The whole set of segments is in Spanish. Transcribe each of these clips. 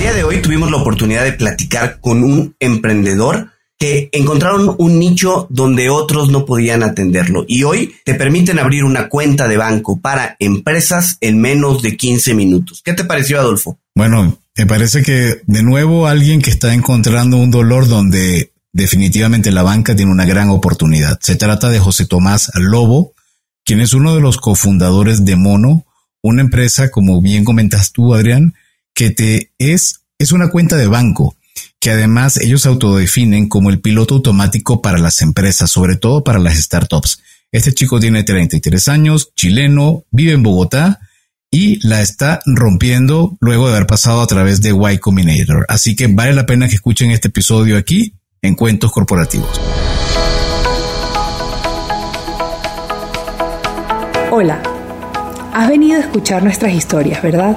día de hoy tuvimos la oportunidad de platicar con un emprendedor que encontraron un nicho donde otros no podían atenderlo y hoy te permiten abrir una cuenta de banco para empresas en menos de 15 minutos. ¿Qué te pareció, Adolfo? Bueno, me parece que de nuevo alguien que está encontrando un dolor donde definitivamente la banca tiene una gran oportunidad. Se trata de José Tomás Lobo, quien es uno de los cofundadores de Mono, una empresa, como bien comentas tú, Adrián, que te es, es una cuenta de banco que además ellos autodefinen como el piloto automático para las empresas, sobre todo para las startups. Este chico tiene 33 años, chileno, vive en Bogotá y la está rompiendo luego de haber pasado a través de Y Combinator. Así que vale la pena que escuchen este episodio aquí en Cuentos Corporativos. Hola, has venido a escuchar nuestras historias, ¿verdad?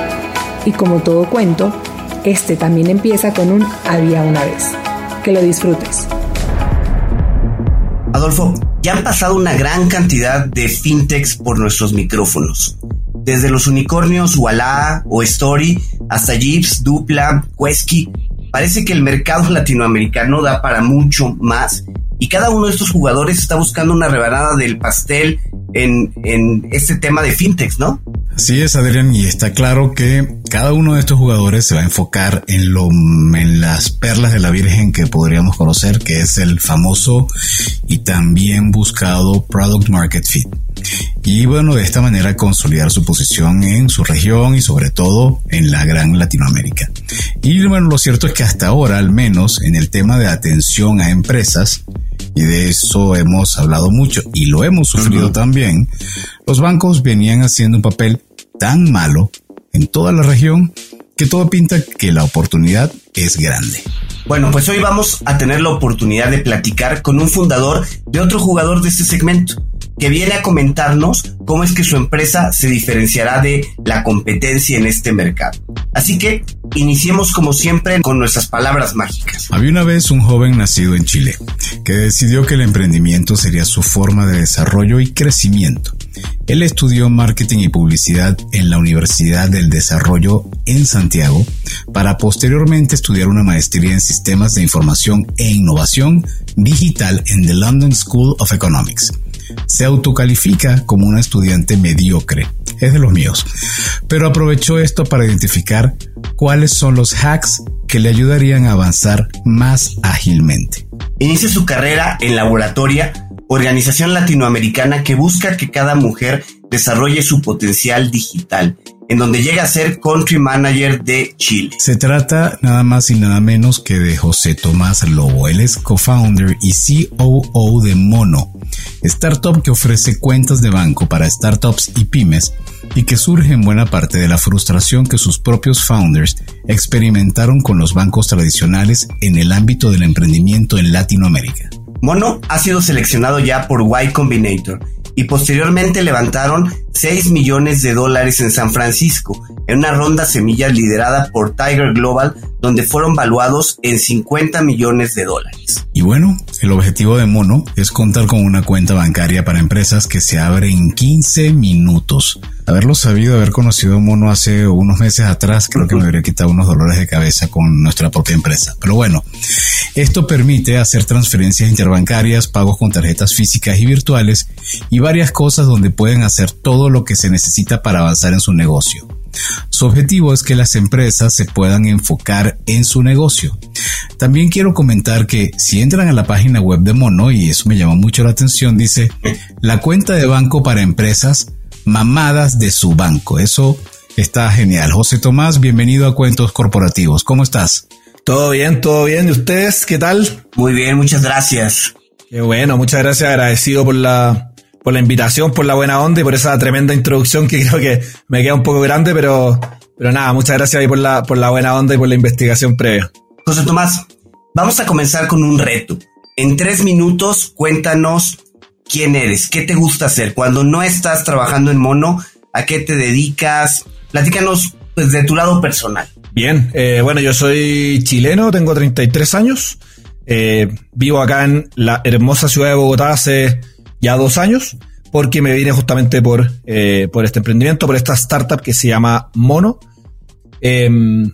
Y como todo cuento, este también empieza con un había una vez. Que lo disfrutes. Adolfo, ya han pasado una gran cantidad de fintechs por nuestros micrófonos. Desde los unicornios Walla o Story hasta Jeeps, Dupla, Quesky. Parece que el mercado latinoamericano da para mucho más y cada uno de estos jugadores está buscando una rebanada del pastel en, en este tema de fintechs, ¿no? Así es, Adrián, y está claro que cada uno de estos jugadores se va a enfocar en lo en las perlas de la Virgen que podríamos conocer, que es el famoso y también buscado Product Market Fit. Y bueno, de esta manera consolidar su posición en su región y sobre todo en la gran Latinoamérica. Y bueno, lo cierto es que hasta ahora, al menos en el tema de atención a empresas, y de eso hemos hablado mucho y lo hemos sufrido también, los bancos venían haciendo un papel tan malo en toda la región que todo pinta que la oportunidad es grande. Bueno, pues hoy vamos a tener la oportunidad de platicar con un fundador de otro jugador de este segmento, que viene a comentarnos cómo es que su empresa se diferenciará de la competencia en este mercado. Así que iniciemos como siempre con nuestras palabras mágicas. Había una vez un joven nacido en Chile que decidió que el emprendimiento sería su forma de desarrollo y crecimiento. Él estudió marketing y publicidad en la Universidad del Desarrollo en Santiago para posteriormente estudiar una maestría en sistemas de información e innovación digital en the London School of Economics se autocalifica como un estudiante mediocre, es de los míos, pero aprovechó esto para identificar cuáles son los hacks que le ayudarían a avanzar más ágilmente. Inicia su carrera en Laboratoria, organización latinoamericana que busca que cada mujer desarrolle su potencial digital en donde llega a ser Country Manager de Chile. Se trata nada más y nada menos que de José Tomás Lobo. Él es co-founder y COO de Mono, startup que ofrece cuentas de banco para startups y pymes y que surge en buena parte de la frustración que sus propios founders experimentaron con los bancos tradicionales en el ámbito del emprendimiento en Latinoamérica. Mono ha sido seleccionado ya por Y Combinator y posteriormente levantaron 6 millones de dólares en San Francisco, en una ronda semillas liderada por Tiger Global, donde fueron valuados en 50 millones de dólares. Y bueno, el objetivo de Mono es contar con una cuenta bancaria para empresas que se abre en 15 minutos. Haberlo sabido, haber conocido a Mono hace unos meses atrás, creo que me habría quitado unos dolores de cabeza con nuestra propia empresa. Pero bueno, esto permite hacer transferencias interbancarias, pagos con tarjetas físicas y virtuales y varias cosas donde pueden hacer todo lo que se necesita para avanzar en su negocio. Su objetivo es que las empresas se puedan enfocar en su negocio. También quiero comentar que si entran a la página web de Mono, y eso me llama mucho la atención, dice la cuenta de banco para empresas mamadas de su banco. Eso está genial. José Tomás, bienvenido a Cuentos Corporativos. ¿Cómo estás? Todo bien, todo bien. ¿Y ustedes qué tal? Muy bien, muchas gracias. Qué bueno, muchas gracias. Agradecido por la, por la invitación, por la buena onda y por esa tremenda introducción que creo que me queda un poco grande, pero, pero nada, muchas gracias ahí por la, por la buena onda y por la investigación previa. José Tomás, vamos a comenzar con un reto. En tres minutos, cuéntanos quién eres, qué te gusta hacer. Cuando no estás trabajando en mono, ¿a qué te dedicas? Platícanos pues, de tu lado personal. Bien, eh, bueno, yo soy chileno, tengo 33 años. Eh, vivo acá en la hermosa ciudad de Bogotá hace ya dos años, porque me vine justamente por, eh, por este emprendimiento, por esta startup que se llama Mono. Em,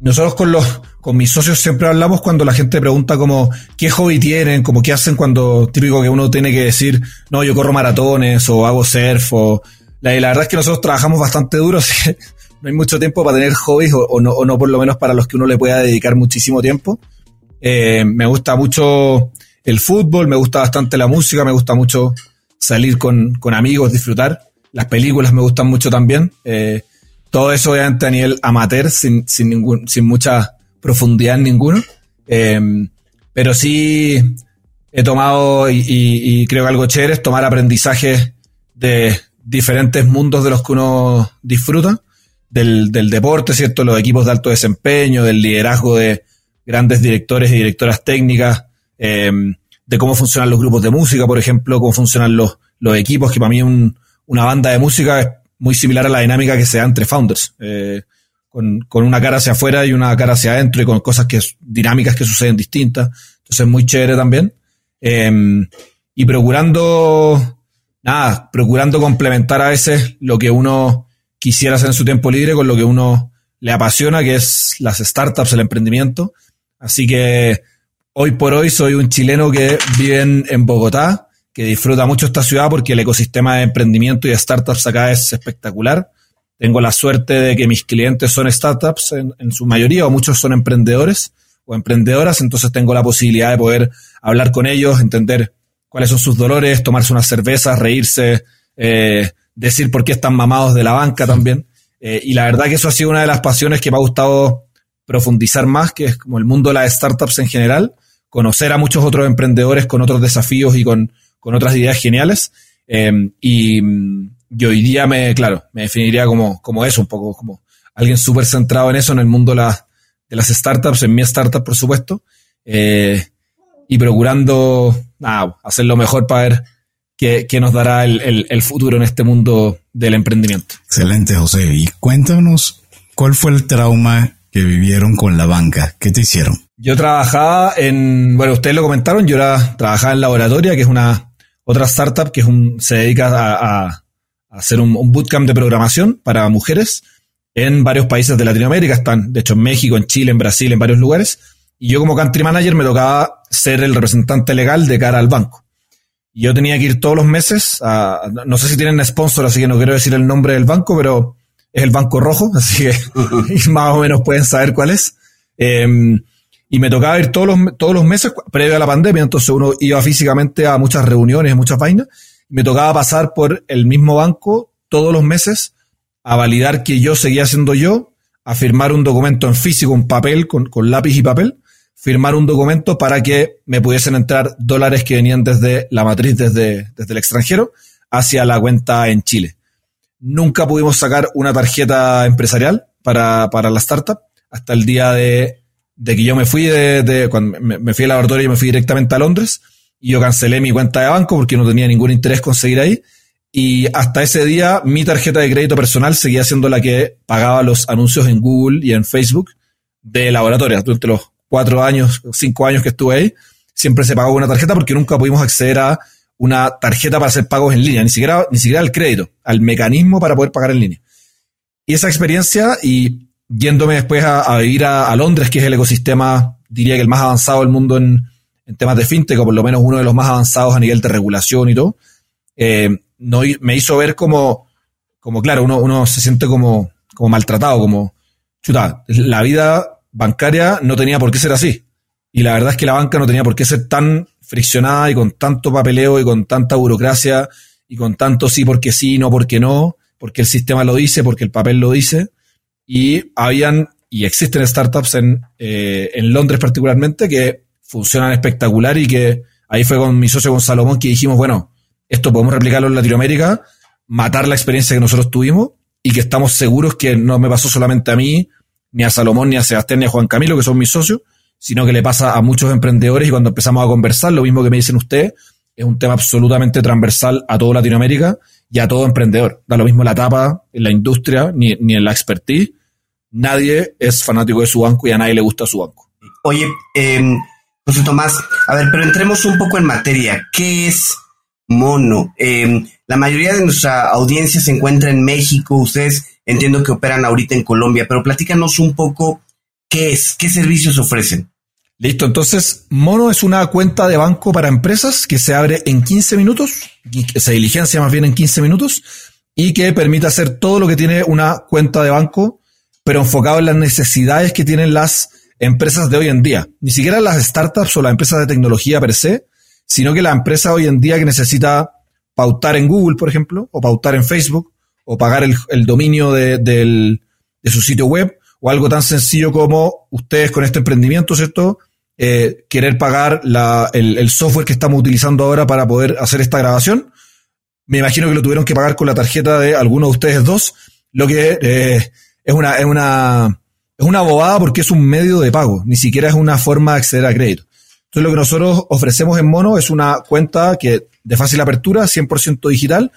nosotros con los con mis socios siempre hablamos cuando la gente pregunta como qué hobby tienen, como qué hacen cuando típico que uno tiene que decir, no, yo corro maratones o hago surf o la, verdad es que nosotros trabajamos bastante duro, así que no hay mucho tiempo para tener hobbies o, no, por lo menos para los que uno le pueda dedicar muchísimo tiempo. Eh, me gusta mucho el fútbol, me gusta bastante la música, me gusta mucho salir con, amigos, disfrutar. Las películas me gustan mucho también. Eh, todo eso obviamente a nivel amateur, sin, sin, ningún, sin mucha profundidad en ninguno. Eh, pero sí he tomado y, y, creo que algo chévere es tomar aprendizaje de diferentes mundos de los que uno disfruta, del, del deporte, ¿cierto? Los equipos de alto desempeño, del liderazgo de grandes directores y directoras técnicas, eh, de cómo funcionan los grupos de música, por ejemplo, cómo funcionan los, los equipos, que para mí un, una banda de música es muy similar a la dinámica que se da entre founders, eh, con, con, una cara hacia afuera y una cara hacia adentro y con cosas que dinámicas que suceden distintas. Entonces, muy chévere también. Eh, y procurando, nada, procurando complementar a veces lo que uno quisiera hacer en su tiempo libre con lo que uno le apasiona, que es las startups, el emprendimiento. Así que hoy por hoy soy un chileno que vive en, en Bogotá, que disfruta mucho esta ciudad porque el ecosistema de emprendimiento y de startups acá es espectacular. Tengo la suerte de que mis clientes son startups en, en, su mayoría o muchos son emprendedores o emprendedoras, entonces tengo la posibilidad de poder hablar con ellos, entender cuáles son sus dolores, tomarse unas cervezas, reírse, eh, decir por qué están mamados de la banca también. Eh, y la verdad que eso ha sido una de las pasiones que me ha gustado profundizar más, que es como el mundo de las startups en general, conocer a muchos otros emprendedores con otros desafíos y con, con otras ideas geniales. Eh, y, y, hoy día me, claro, me definiría como, como eso, un poco como alguien súper centrado en eso, en el mundo de, la, de, las startups, en mi startup, por supuesto, eh, y procurando nada, hacer lo mejor para ver qué, qué nos dará el, el, el futuro en este mundo del emprendimiento. Excelente, José. Y cuéntanos, ¿cuál fue el trauma que vivieron con la banca? ¿Qué te hicieron? Yo trabajaba en, bueno, ustedes lo comentaron, yo era, trabajaba en Laboratoria, que es una otra startup que es un, se dedica a hacer un, un, bootcamp de programación para mujeres en varios países de Latinoamérica. Están, de hecho, en México, en Chile, en Brasil, en varios lugares. Y yo como country manager me tocaba ser el representante legal de cara al banco. Y yo tenía que ir todos los meses a, no sé si tienen sponsor, así que no quiero decir el nombre del banco, pero es el Banco Rojo, así que más o menos pueden saber cuál es. Eh, y me tocaba ir todos los, todos los meses previo a la pandemia, entonces uno iba físicamente a muchas reuniones, muchas vainas, me tocaba pasar por el mismo banco todos los meses a validar que yo seguía siendo yo, a firmar un documento en físico, un papel, con, lápiz y papel, firmar un documento para que me pudiesen entrar dólares que venían desde la matriz, desde, desde el extranjero, hacia la cuenta en Chile. Nunca pudimos sacar una tarjeta empresarial para, para la startup hasta el día de, de que yo me fui de, cuando me, me, fui al laboratorio y me fui directamente a Londres y yo cancelé mi cuenta de banco porque no tenía ningún interés conseguir ahí. Y hasta ese día mi tarjeta de crédito personal seguía siendo la que pagaba los anuncios en Google y en Facebook de laboratorio durante los cuatro años, cinco años que estuve ahí, siempre se pagó una tarjeta porque nunca pudimos acceder a una tarjeta para hacer pagos en línea, ni siquiera, ni siquiera al crédito, al mecanismo para poder pagar en línea. Y esa experiencia, y yéndome después a, a vivir a, a, Londres, que es el ecosistema, diría que el más avanzado del mundo en, en, temas de fintech, o por lo menos uno de los más avanzados a nivel de regulación y todo, eh, no, me hizo ver como, como claro, uno, uno se siente como, como maltratado, como, chuta, la vida bancaria no tenía por qué ser así. Y la verdad es que la banca no tenía por qué ser tan friccionada y con tanto papeleo y con tanta burocracia y con tanto sí porque sí, no porque no, porque el sistema lo dice, porque el papel lo dice. Y habían y existen startups en, eh, en Londres particularmente que funcionan espectacular y que ahí fue con mi socio con Salomón que dijimos, bueno, esto podemos replicarlo en Latinoamérica, matar la experiencia que nosotros tuvimos y que estamos seguros que no me pasó solamente a mí, ni a Salomón, ni a Sebastián, ni a Juan Camilo, que son mis socios, sino que le pasa a muchos emprendedores y cuando empezamos a conversar, lo mismo que me dicen ustedes, es un tema absolutamente transversal a toda Latinoamérica y a todo emprendedor. Da lo mismo la etapa, en la industria, ni, ni en la expertise. Nadie es fanático de su banco y a nadie le gusta su banco. Oye, eh, José Tomás, a ver, pero entremos un poco en materia. ¿Qué es Mono? Eh, la mayoría de nuestra audiencia se encuentra en México. Ustedes entiendo que operan ahorita en Colombia, pero platícanos un poco qué es, qué servicios ofrecen. Listo, entonces Mono es una cuenta de banco para empresas que se abre en 15 minutos, se diligencia más bien en 15 minutos y que permite hacer todo lo que tiene una cuenta de banco, pero enfocado en las necesidades que tienen las empresas de hoy en día. Ni siquiera las startups o las empresas de tecnología per se, sino que la empresa hoy en día que necesita pautar en Google, por ejemplo, o pautar en Facebook, o pagar el, dominio de su sitio web, o algo tan sencillo como ustedes con este emprendimiento, ¿cierto? Eh, querer pagar la, el, el, software que estamos utilizando ahora para poder hacer esta grabación. Me imagino que lo tuvieron que pagar con la tarjeta de alguno de ustedes dos, lo que eh, es una, es una, es una bobada porque es un medio de pago, ni siquiera es una forma de acceder a crédito. Entonces lo que nosotros ofrecemos en Mono es una cuenta que de fácil apertura, 100% digital,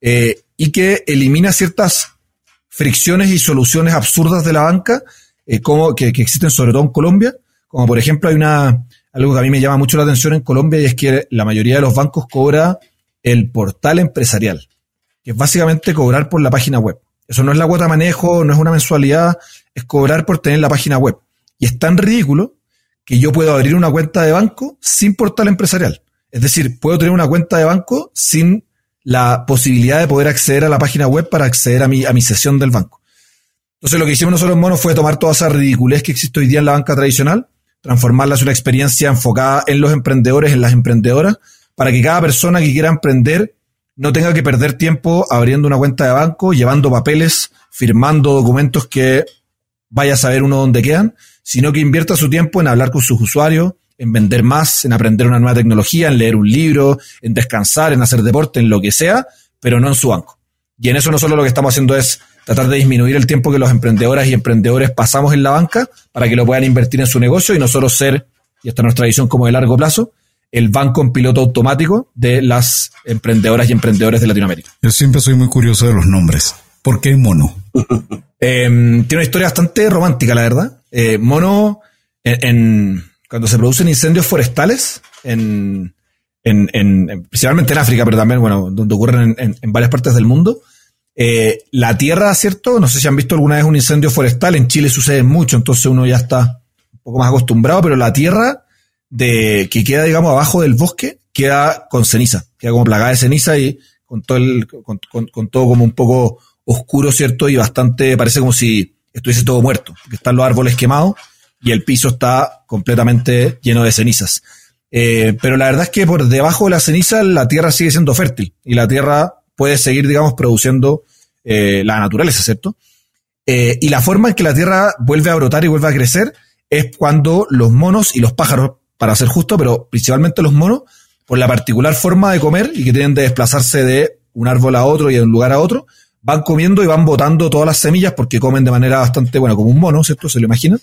eh, y que elimina ciertas fricciones y soluciones absurdas de la banca, eh, como que, que, existen sobre todo en Colombia, como por ejemplo hay una, algo que a mí me llama mucho la atención en Colombia y es que la mayoría de los bancos cobra el portal empresarial, que es básicamente cobrar por la página web. Eso no es la cuota manejo, no es una mensualidad, es cobrar por tener la página web. Y es tan ridículo que yo puedo abrir una cuenta de banco sin portal empresarial. Es decir, puedo tener una cuenta de banco sin la posibilidad de poder acceder a la página web para acceder a mi, a mi sesión del banco. Entonces lo que hicimos nosotros en Mono fue tomar toda esa ridiculez que existe hoy día en la banca tradicional, transformarla en una experiencia enfocada en los emprendedores, en las emprendedoras, para que cada persona que quiera emprender no tenga que perder tiempo abriendo una cuenta de banco, llevando papeles, firmando documentos que vaya a saber uno dónde quedan, sino que invierta su tiempo en hablar con sus usuarios, en vender más, en aprender una nueva tecnología, en leer un libro, en descansar, en hacer deporte, en lo que sea, pero no en su banco. Y en eso no solo lo que estamos haciendo es tratar de disminuir el tiempo que los emprendedoras y emprendedores pasamos en la banca para que lo puedan invertir en su negocio y nosotros ser, y esta es nuestra visión como de largo plazo, el banco en piloto automático de las emprendedoras y emprendedores de Latinoamérica. Yo siempre soy muy curioso de los nombres. ¿Por qué Mono? eh, tiene una historia bastante romántica, la verdad. Eh, mono, en, en, cuando se producen incendios forestales, en, en, principalmente en África, pero también, bueno, donde ocurren en, varias partes del mundo, eh, la tierra, ¿cierto? No sé si han visto alguna vez un incendio forestal, en Chile sucede mucho, entonces uno ya está un poco más acostumbrado, pero la tierra de que queda, digamos, abajo del bosque, queda con ceniza, queda como plagada de ceniza y con todo el, con, con, con todo como un poco oscuro, ¿cierto? Y bastante, parece como si estuviese todo muerto, porque están los árboles quemados y el piso está completamente lleno de cenizas. Eh, pero la verdad es que por debajo de la ceniza la tierra sigue siendo fértil y la tierra puede seguir, digamos, produciendo eh, la naturaleza, ¿cierto? Eh, y la forma en que la tierra vuelve a brotar y vuelve a crecer es cuando los monos y los pájaros, para ser justo, pero principalmente los monos, por la particular forma de comer y que tienen de desplazarse de un árbol a otro y de un lugar a otro, van comiendo y van botando todas las semillas porque comen de manera bastante, bueno, como un mono, ¿cierto? Se lo imaginan.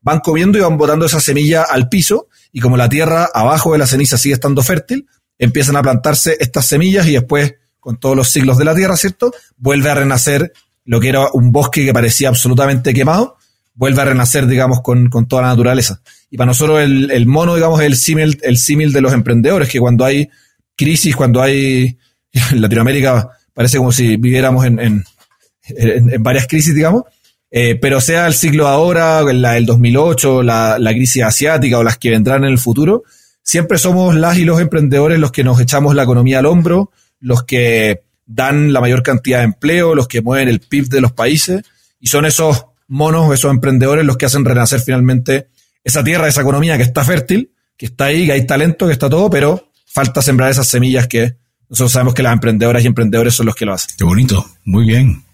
Van comiendo y van botando esa semilla al piso y como la tierra abajo de la ceniza sigue estando fértil, empiezan a plantarse estas semillas y después, con todos los siglos de la tierra, ¿cierto? Vuelve a renacer lo que era un bosque que parecía absolutamente quemado, vuelve a renacer, digamos, con, toda la naturaleza. Y para nosotros el, el mono, digamos, es el símil, el símil de los emprendedores, que cuando hay crisis, cuando hay en Latinoamérica parece como si viviéramos en, varias crisis, digamos, eh, pero sea el ciclo ahora, la del 2008, la, la crisis asiática o las que vendrán en el futuro, siempre somos las y los emprendedores los que nos echamos la economía al hombro, los que dan la mayor cantidad de empleo, los que mueven el PIB de los países, y son esos monos, esos emprendedores los que hacen renacer finalmente esa tierra, esa economía que está fértil, que está ahí, que hay talento, que está todo, pero falta sembrar esas semillas que nosotros sabemos que las emprendedoras y emprendedores son los que lo hacen. Qué bonito, muy bien.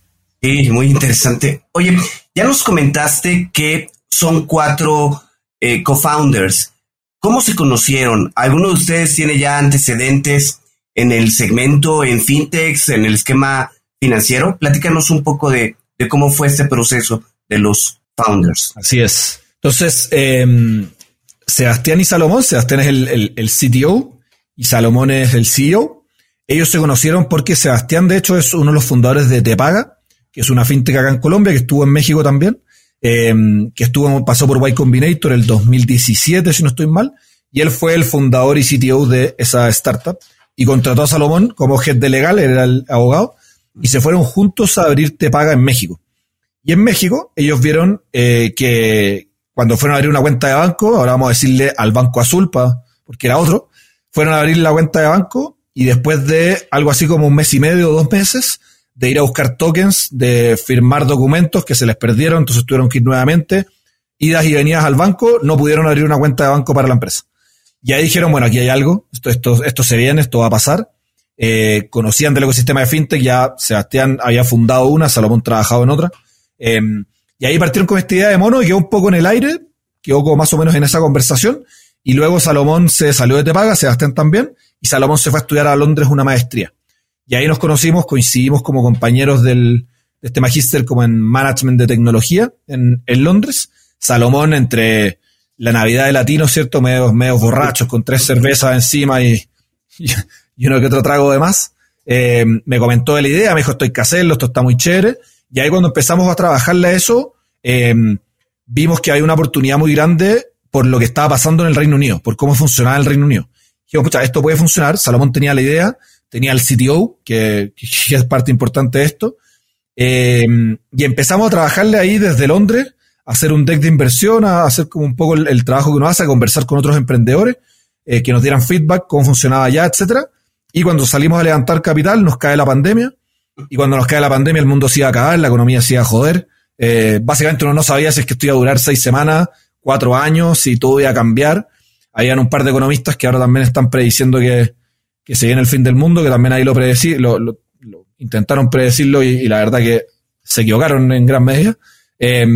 Sí, muy interesante. Oye, ya nos comentaste que son cuatro eh, co-founders. ¿Cómo se conocieron? ¿Alguno de ustedes tiene ya antecedentes en el segmento, en fintechs, en el esquema financiero? Platícanos un poco de, de cómo fue este proceso de los Founders. Así es. Entonces, em, Sebastián y Salomón, Sebastián es el, el, CTO y Salomón es el CEO. Ellos se conocieron porque Sebastián, de hecho, es uno de los fundadores de Tepaga, que es una fintech acá en Colombia, que estuvo en México también, em, que estuvo, pasó por Y Combinator el 2017, si no estoy mal, y él fue el fundador y CTO de esa startup y contrató a Salomón como head de legal, era el abogado, y se fueron juntos a abrir Tepaga en México. Y en México ellos vieron eh, que cuando fueron a abrir una cuenta de banco, ahora vamos a decirle al Banco Azul, porque era otro, fueron a abrir la cuenta de banco y después de algo así como un mes y medio o dos meses de ir a buscar tokens, de firmar documentos que se les perdieron, entonces tuvieron que ir nuevamente, idas y venidas al banco, no pudieron abrir una cuenta de banco para la empresa. Y ahí dijeron, bueno, aquí hay algo, esto, esto, esto se viene, esto va a pasar. Eh, conocían del ecosistema de fintech, ya Sebastián había fundado una, Salomón trabajado en otra. Em, y ahí partieron con esta idea de mono y quedó un poco en el aire, quedó como más o menos en esa conversación. Y luego Salomón se salió de Tepaga, Sebastián también, y Salomón se fue a estudiar a Londres una maestría. Y ahí nos conocimos, coincidimos como compañeros del, de este magíster como en management de tecnología en, en Londres. Salomón entre la Navidad de latino, ¿cierto? Medios, medios borrachos, con tres cervezas encima y, y, uno que otro trago de más. Eh, me comentó de la idea, me dijo, estoy casero, esto está muy chévere. Y ahí cuando empezamos a trabajarle a eso, eh, vimos que hay una oportunidad muy grande por lo que estaba pasando en el Reino Unido, por cómo funcionaba el Reino Unido. Dijimos, esto puede funcionar. Salomón tenía la idea, tenía el CTO, que, es parte importante de esto. Eh, y empezamos a trabajarle ahí desde Londres hacer un deck de inversión, a hacer como un poco el, trabajo que uno hace, a conversar con otros emprendedores, eh, que nos dieran feedback, cómo funcionaba ya, etcétera. Y cuando salimos a levantar capital, nos cae la pandemia. Y cuando nos cae la pandemia, el mundo se iba a acabar, la economía se iba a joder. Eh, básicamente uno no sabía si es que esto iba a durar seis semanas, cuatro años, si todo iba a cambiar. Habían un par de economistas que ahora también están prediciendo que, que se viene el fin del mundo, que también ahí lo, predecí, lo, intentaron predecirlo y, la verdad que se equivocaron en gran medida. Eh,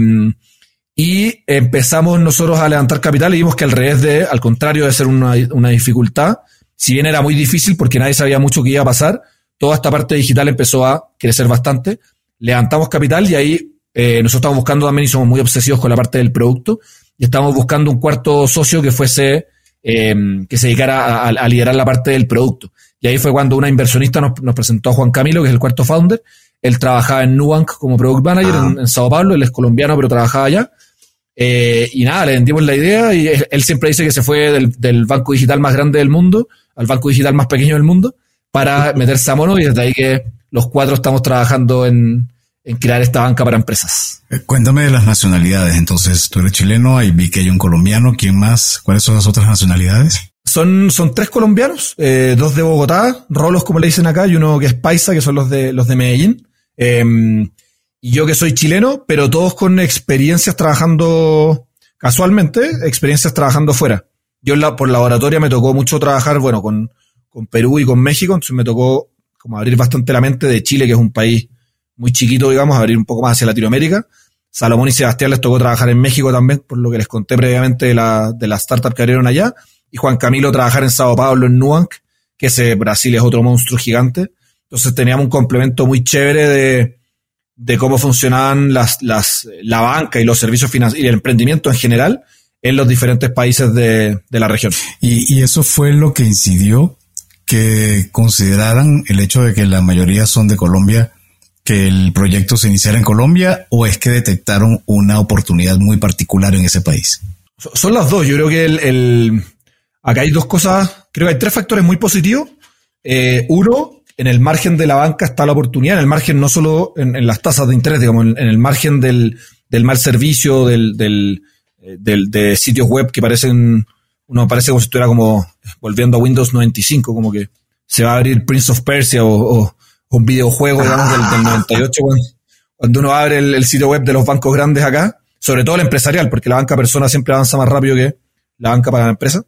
y empezamos nosotros a levantar capital y vimos que al revés de, al contrario de ser una, una dificultad, si bien era muy difícil porque nadie sabía mucho qué iba a pasar, toda esta parte digital empezó a crecer bastante. Levantamos capital y ahí eh, nosotros estamos buscando también y somos muy obsesivos con la parte del producto y estamos buscando un cuarto socio que fuese, eh, que se dedicara a, a, liderar la parte del producto. Y ahí fue cuando una inversionista nos, nos, presentó a Juan Camilo, que es el cuarto founder. Él trabajaba en Nubank como product manager ah. en, en Sao Paulo, él es colombiano pero trabajaba allá. Eh, y nada, le vendimos la idea y él siempre dice que se fue del, del, banco digital más grande del mundo al banco digital más pequeño del mundo para meterse a mono y desde ahí que los cuatro estamos trabajando en, en crear esta banca para empresas. Eh, cuéntame de las nacionalidades. Entonces, tú eres chileno, ahí vi que hay un colombiano. ¿Quién más? ¿Cuáles son las otras nacionalidades? Son, son tres colombianos, eh, dos de Bogotá, rolos como le dicen acá, y uno que es paisa, que son los de, los de Medellín. Eh, y yo que soy chileno, pero todos con experiencias trabajando casualmente, experiencias trabajando fuera. Yo la, por laboratoria me tocó mucho trabajar, bueno, con, con Perú y con México, entonces me tocó como abrir bastante la mente de Chile, que es un país muy chiquito, digamos, abrir un poco más hacia Latinoamérica. Salomón y Sebastián les tocó trabajar en México también, por lo que les conté previamente de la, de la startup que abrieron allá. Y Juan Camilo trabajar en Sao Paulo, en Nuanc, que ese Brasil es otro monstruo gigante. Entonces teníamos un complemento muy chévere de, de cómo funcionaban las, las, la banca y los servicios financieros y el emprendimiento en general en los diferentes países de, de la región. Y, y, eso fue lo que incidió que consideraran el hecho de que la mayoría son de Colombia, que el proyecto se iniciara en Colombia o es que detectaron una oportunidad muy particular en ese país. Son las dos. Yo creo que el, acá hay dos cosas, creo que hay tres factores muy positivos. Eh, uno, en el margen de la banca está la oportunidad, en el margen no solo en, las tasas de interés, digamos, en, el margen del, mal servicio, del, del, eh, del, de sitios web que parecen, uno parece como si estuviera como volviendo a Windows 95, como que se va a abrir Prince of Persia o, o un videojuego, digamos, del, del 98, cuando, cuando uno abre el, sitio web de los bancos grandes acá, sobre todo el empresarial, porque la banca persona siempre avanza más rápido que la banca para la empresa.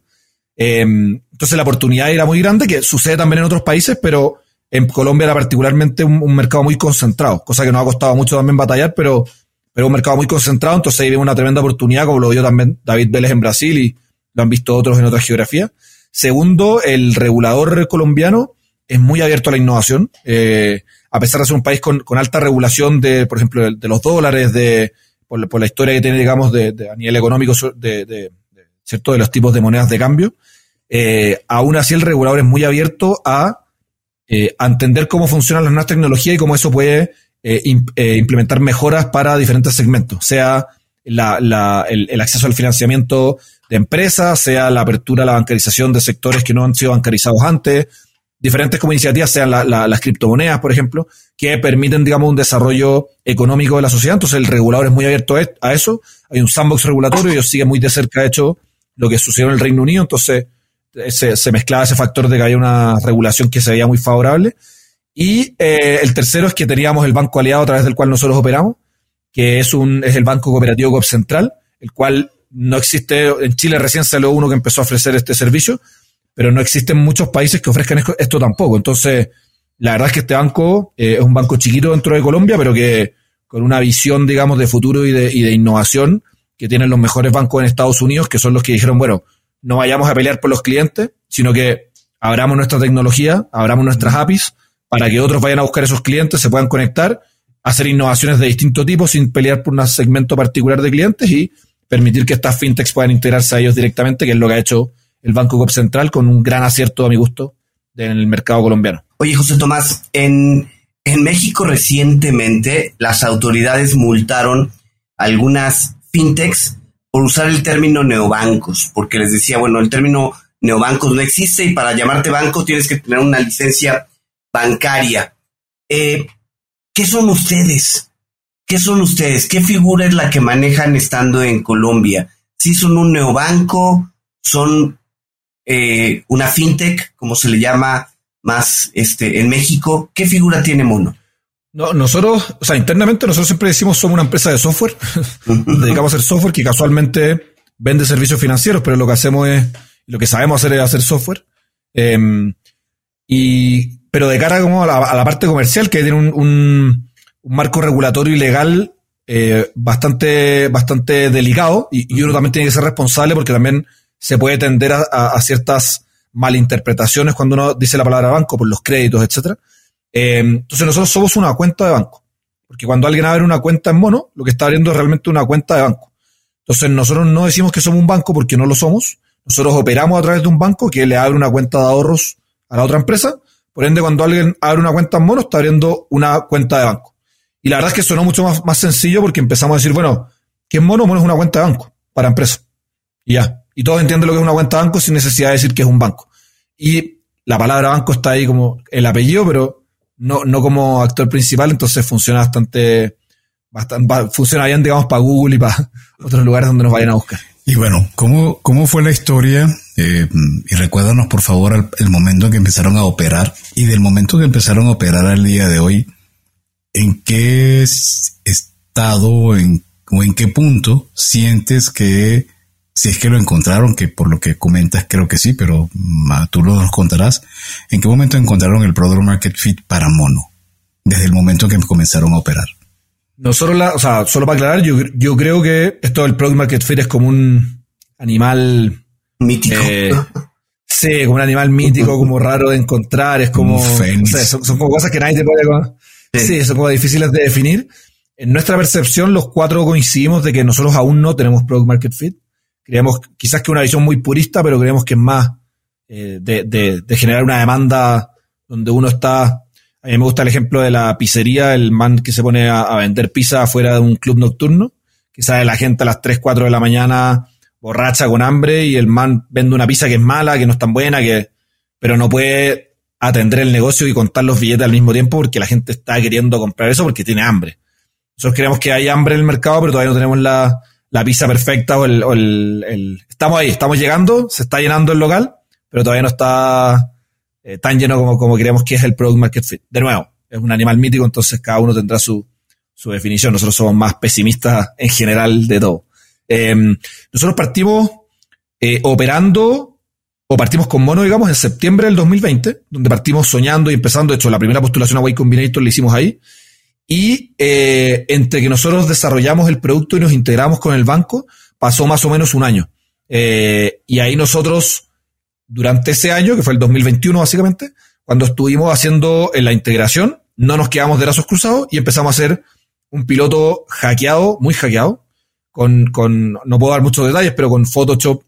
Eh, entonces la oportunidad era muy grande, que sucede también en otros países, pero en Colombia era particularmente un, mercado muy concentrado, cosa que nos ha costado mucho también batallar, pero, pero un mercado muy concentrado, entonces ahí vemos una tremenda oportunidad, como lo vio también David Vélez en Brasil y lo han visto otros en otras geografías. Segundo, el regulador colombiano es muy abierto a la innovación, eh, a pesar de ser un país con, con alta regulación de, por ejemplo, de, de, los dólares, de por, la historia que tiene, digamos, de, a nivel económico, de, ¿cierto? de los tipos de monedas de cambio, eh, aún así el regulador es muy abierto a, eh, entender cómo funcionan las nuevas tecnologías y cómo eso puede eh, implementar mejoras para diferentes segmentos, sea la, el, acceso al financiamiento de empresas, sea la apertura a la bancarización de sectores que no han sido bancarizados antes, diferentes como iniciativas, sean las criptomonedas, por ejemplo, que permiten, digamos, un desarrollo económico de la sociedad. Entonces, el regulador es muy abierto a eso. Hay un sandbox regulatorio, y ellos siguen muy de cerca, de hecho, lo que sucedió en el Reino Unido. Entonces, se, se mezclaba ese factor de que había una regulación que se veía muy favorable. Y eh, el tercero es que teníamos el banco aliado a través del cual nosotros operamos, que es, un, es el Banco Cooperativo Coop Central, el cual no existe, en Chile recién salió uno que empezó a ofrecer este servicio, pero no existen muchos países que ofrezcan esto tampoco. Entonces, la verdad es que este banco eh, es un banco chiquito dentro de Colombia, pero que con una visión, digamos, de futuro y de, y de innovación que tienen los mejores bancos en Estados Unidos, que son los que dijeron, bueno, no vayamos a pelear por los clientes, sino que abramos nuestra tecnología, abramos nuestras APIs para que otros vayan a buscar esos clientes, se puedan conectar, hacer innovaciones de distinto tipo sin pelear por un segmento particular de clientes y permitir que estas fintechs puedan integrarse a ellos directamente, que es lo que ha hecho el Banco Central con un gran acierto, a mi gusto, en el mercado colombiano. Oye, José Tomás, en, en México recientemente las autoridades multaron algunas fintechs por usar el término neobancos, porque les decía, bueno, el término neobancos no existe y para llamarte banco tienes que tener una licencia bancaria. Eh, ¿Qué son ustedes? ¿Qué son ustedes? ¿Qué figura es la que manejan estando en Colombia? ¿Sí son un neobanco? ¿Son eh, una fintech, como se le llama más este, en México? ¿Qué figura tiene Mono? No, nosotros, o sea, internamente nosotros siempre decimos somos una empresa de software. dedicamos a hacer software que casualmente vende servicios financieros, pero lo que hacemos es, lo que sabemos hacer es hacer software. Em, y, pero de cara como a la, parte comercial, que tiene un, un, marco regulatorio y legal eh, bastante, bastante delicado, y, uno también tiene que ser responsable porque también se puede tender a, ciertas malinterpretaciones cuando uno dice la palabra banco por los créditos, etcétera. Eh, entonces nosotros somos una cuenta de banco. Porque cuando alguien abre una cuenta en mono, lo que está abriendo es realmente una cuenta de banco. Entonces nosotros no decimos que somos un banco porque no lo somos. Nosotros operamos a través de un banco que le abre una cuenta de ahorros a la otra empresa. Por ende, cuando alguien abre una cuenta en mono, está abriendo una cuenta de banco. Y la verdad es que sonó mucho más, más sencillo porque empezamos a decir, bueno, ¿qué es mono? Mono es una cuenta de banco para empresa. Y ya. Y todos entienden lo que es una cuenta de banco sin necesidad de decir que es un banco. Y la palabra banco está ahí como el apellido, pero no, no como actor principal, entonces funciona bastante, bastante funciona bien, digamos, para Google y para otros lugares donde nos vayan a buscar. Y bueno, ¿cómo, cómo fue la historia? Eh, y recuérdanos, por favor, el, momento en que empezaron a operar y del momento que empezaron a operar al día de hoy, ¿en qué estado en, o en qué punto sientes que si es que lo encontraron, que por lo que comentas creo que sí, pero tú lo nos contarás, ¿en qué momento encontraron el Product Market Fit para Mono? Desde el momento en que comenzaron a operar. Nosotros, la, o sea, solo para aclarar, yo, yo creo que esto del Product Market Fit es como un animal... Mítico. Eh, sí, como un animal mítico, como raro de encontrar, es como... son, como cosas que nadie te puede... Sí. sí, son como difíciles de definir. En nuestra percepción, los cuatro coincidimos de que nosotros aún no tenemos Product Market Fit creemos quizás que una visión muy purista, pero creemos que es más eh, de, generar una demanda donde uno está. A mí me gusta el ejemplo de la pizzería, el man que se pone a, vender pizza fuera de un club nocturno, que sale la gente a las 3, 4 de la mañana borracha con hambre y el man vende una pizza que es mala, que no es tan buena, que pero no puede atender el negocio y contar los billetes al mismo tiempo porque la gente está queriendo comprar eso porque tiene hambre. Nosotros creemos que hay hambre en el mercado, pero todavía no tenemos la, la pizza perfecta o el, el, Estamos ahí, estamos llegando, se está llenando el local, pero todavía no está eh, tan lleno como, como creemos que es el Product Market Fit. De nuevo, es un animal mítico, entonces cada uno tendrá su, su definición. Nosotros somos más pesimistas en general de todo. Em, nosotros partimos eh, operando o partimos con Mono, digamos, en septiembre del 2020, donde partimos soñando y empezando. De hecho, la primera postulación a Way Combinator la hicimos ahí. Y eh, entre que nosotros desarrollamos el producto y nos integramos con el banco, pasó más o menos un año. Eh, y ahí nosotros, durante ese año, que fue el 2021 básicamente, cuando estuvimos haciendo la integración, no nos quedamos de brazos cruzados y empezamos a hacer un piloto hackeado, muy hackeado, con, con, no puedo dar muchos detalles, pero con Photoshop,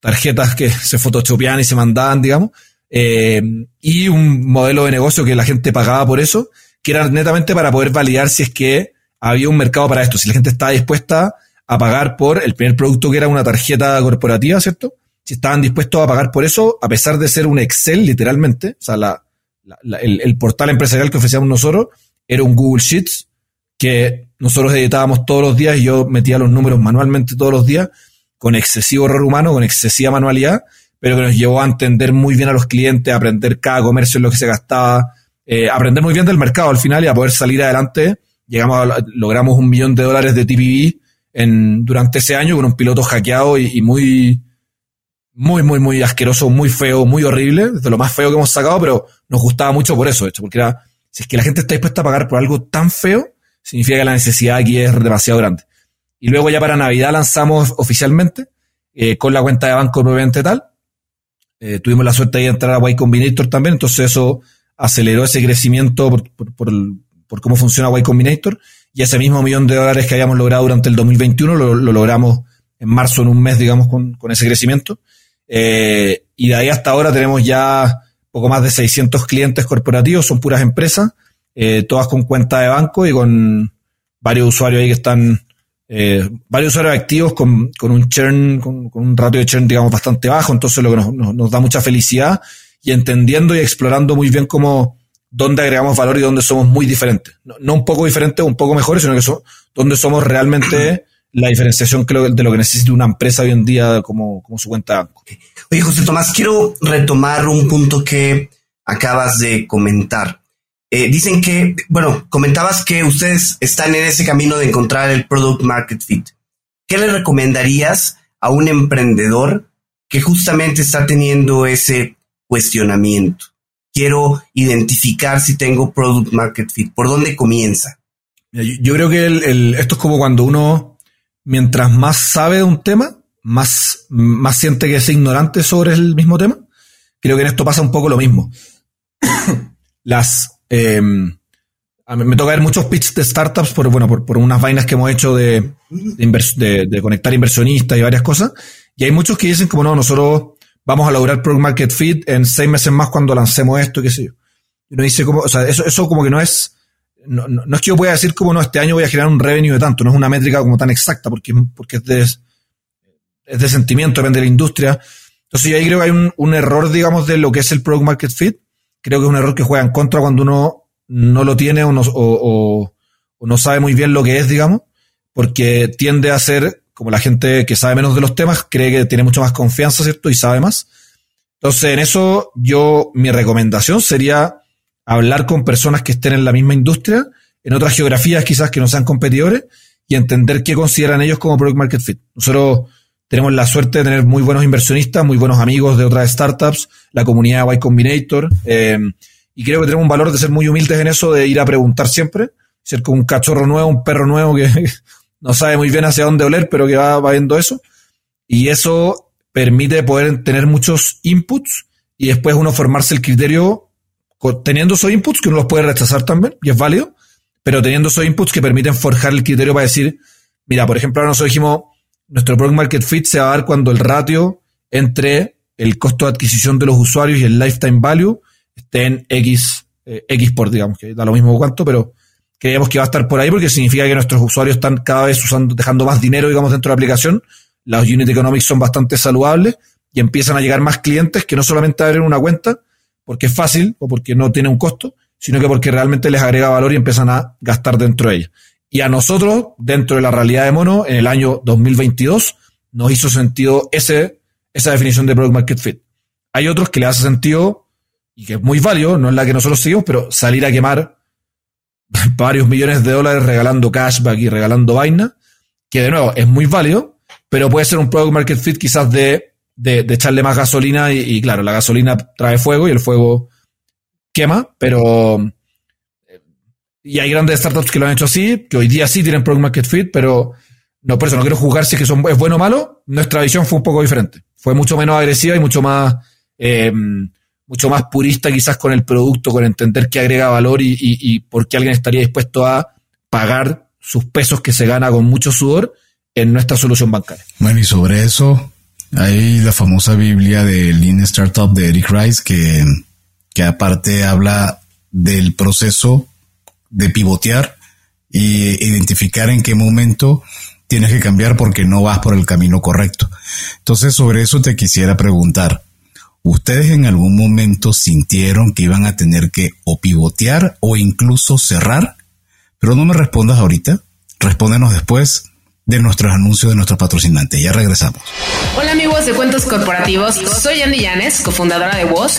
tarjetas que se photoshopeaban y se mandaban, digamos, eh, y un modelo de negocio que la gente pagaba por eso, que era netamente para poder validar si es que había un mercado para esto, si la gente estaba dispuesta a pagar por el primer producto que era una tarjeta corporativa, ¿cierto? Si estaban dispuestos a pagar por eso, a pesar de ser un Excel, literalmente, o sea, la, el, el, portal empresarial que ofrecíamos nosotros era un Google Sheets que nosotros editábamos todos los días y yo metía los números manualmente todos los días con excesivo error humano, con excesiva manualidad, pero que nos llevó a entender muy bien a los clientes, a aprender cada comercio en lo que se gastaba, eh, aprender muy bien del mercado al final y a poder salir adelante. Llegamos a, logramos un millón de dólares de TPV durante ese año con un piloto hackeado y, y muy, muy, muy, muy asqueroso, muy feo, muy horrible, de lo más feo que hemos sacado, pero nos gustaba mucho por eso, de hecho, porque era, si es que la gente está dispuesta a pagar por algo tan feo, significa que la necesidad aquí es demasiado grande. Y luego ya para Navidad lanzamos oficialmente, eh, con la cuenta de banco propiamente tal, eh, tuvimos la suerte de entrar a Y Combinator también, entonces eso aceleró ese crecimiento por, por, por, cómo funciona Y Combinator, y ese mismo millón de dólares que habíamos logrado durante el 2021 lo, lo logramos en marzo, en un mes, digamos, con, con ese crecimiento. Eh, y de ahí hasta ahora tenemos ya poco más de 600 clientes corporativos, son puras empresas, eh, todas con cuenta de banco y con varios usuarios ahí que están, eh, varios usuarios activos con, con un churn, con, con, un ratio de churn, digamos, bastante bajo, entonces lo que nos, nos, nos da mucha felicidad y entendiendo y explorando muy bien cómo, dónde agregamos valor y dónde somos muy diferentes. No, no un poco diferentes, un poco mejores, sino que son, dónde somos realmente la diferenciación de lo que necesita una empresa hoy en día como, como su cuenta. Oye, José Tomás, quiero retomar un punto que acabas de comentar. Eh, dicen que, bueno, comentabas que ustedes están en ese camino de encontrar el product market fit. ¿Qué le recomendarías a un emprendedor que justamente está teniendo ese cuestionamiento? Quiero identificar si tengo product market fit. ¿Por dónde comienza? Yo, creo que el, esto es como cuando uno mientras más sabe de un tema, más, más siente que es ignorante sobre el mismo tema. Creo que en esto pasa un poco lo mismo. Las, eh, me toca ver muchos pitches de startups por, bueno, por, por unas vainas que hemos hecho de, de, conectar inversionistas y varias cosas. Y hay muchos que dicen como no, nosotros vamos a lograr Product Market Fit en seis meses más cuando lancemos esto, qué sé yo. Y uno dice como, o sea, eso, eso como que no es, no, no, es que yo pueda decir como no, este año voy a generar un revenue de tanto, no es una métrica como tan exacta, porque, porque es, de, es de sentimiento, depende de la industria. Entonces yo ahí creo que hay un, un, error, digamos, de lo que es el product market fit. Creo que es un error que juega en contra cuando uno no lo tiene o no, o no sabe muy bien lo que es, digamos, porque tiende a ser, como la gente que sabe menos de los temas, cree que tiene mucho más confianza, ¿cierto? Y sabe más. Entonces, en eso, yo, mi recomendación sería hablar con personas que estén en la misma industria, en otras geografías quizás que no sean competidores, y entender qué consideran ellos como product market fit. Nosotros tenemos la suerte de tener muy buenos inversionistas, muy buenos amigos de otras startups, la comunidad Y Combinator, eh, y creo que tenemos un valor de ser muy humildes en eso, de ir a preguntar siempre, ser como un cachorro nuevo, un perro nuevo que no sabe muy bien hacia dónde oler, pero que va, va viendo eso. Y eso permite poder tener muchos inputs y después uno formarse el criterio teniendo esos inputs, que uno los puede rechazar también, y es válido, pero teniendo esos inputs que permiten forjar el criterio para decir, mira, por ejemplo, ahora nosotros dijimos, nuestro product market fit se va a dar cuando el ratio entre el costo de adquisición de los usuarios y el lifetime value esté en X, eh, X por, digamos, que da lo mismo cuánto, pero creemos que va a estar por ahí porque significa que nuestros usuarios están cada vez usando, dejando más dinero, digamos, dentro de la aplicación. Las unit economics son bastante saludables y empiezan a llegar más clientes que no solamente abren una cuenta, porque es fácil o porque no tiene un costo, sino que porque realmente les agrega valor y empiezan a gastar dentro de ella. Y a nosotros, dentro de la realidad de mono, en el año 2022, nos hizo sentido ese, esa definición de Product Market Fit. Hay otros que le hace sentido, y que es muy válido, no es la que nosotros seguimos, pero salir a quemar varios millones de dólares regalando cashback y regalando vaina, que de nuevo es muy válido, pero puede ser un Product Market Fit quizás de de, echarle más gasolina y, claro, la gasolina trae fuego y el fuego quema, pero... Y hay grandes startups que lo han hecho así, que hoy día sí tienen Product Market Fit, pero no, por eso no quiero juzgar si es que son, es bueno o malo. Nuestra visión fue un poco diferente. Fue mucho menos agresiva y mucho más, eh, mucho más purista quizás con el producto, con entender qué agrega valor y, por qué alguien estaría dispuesto a pagar sus pesos que se gana con mucho sudor en nuestra solución bancaria. Bueno, y sobre eso hay la famosa Biblia de Lean Startup de Eric Rice que aparte habla del proceso de pivotear y identificar en qué momento tienes que cambiar porque no vas por el camino correcto. Entonces, sobre eso te quisiera preguntar, ¿ustedes en algún momento sintieron que iban a tener que o pivotear o incluso cerrar? Pero no me respondas ahorita, respóndenos después de nuestros anuncios de nuestros patrocinantes. Ya regresamos. Hola amigos de Cuentos Corporativos, soy Andy Llanes, cofundadora de Voz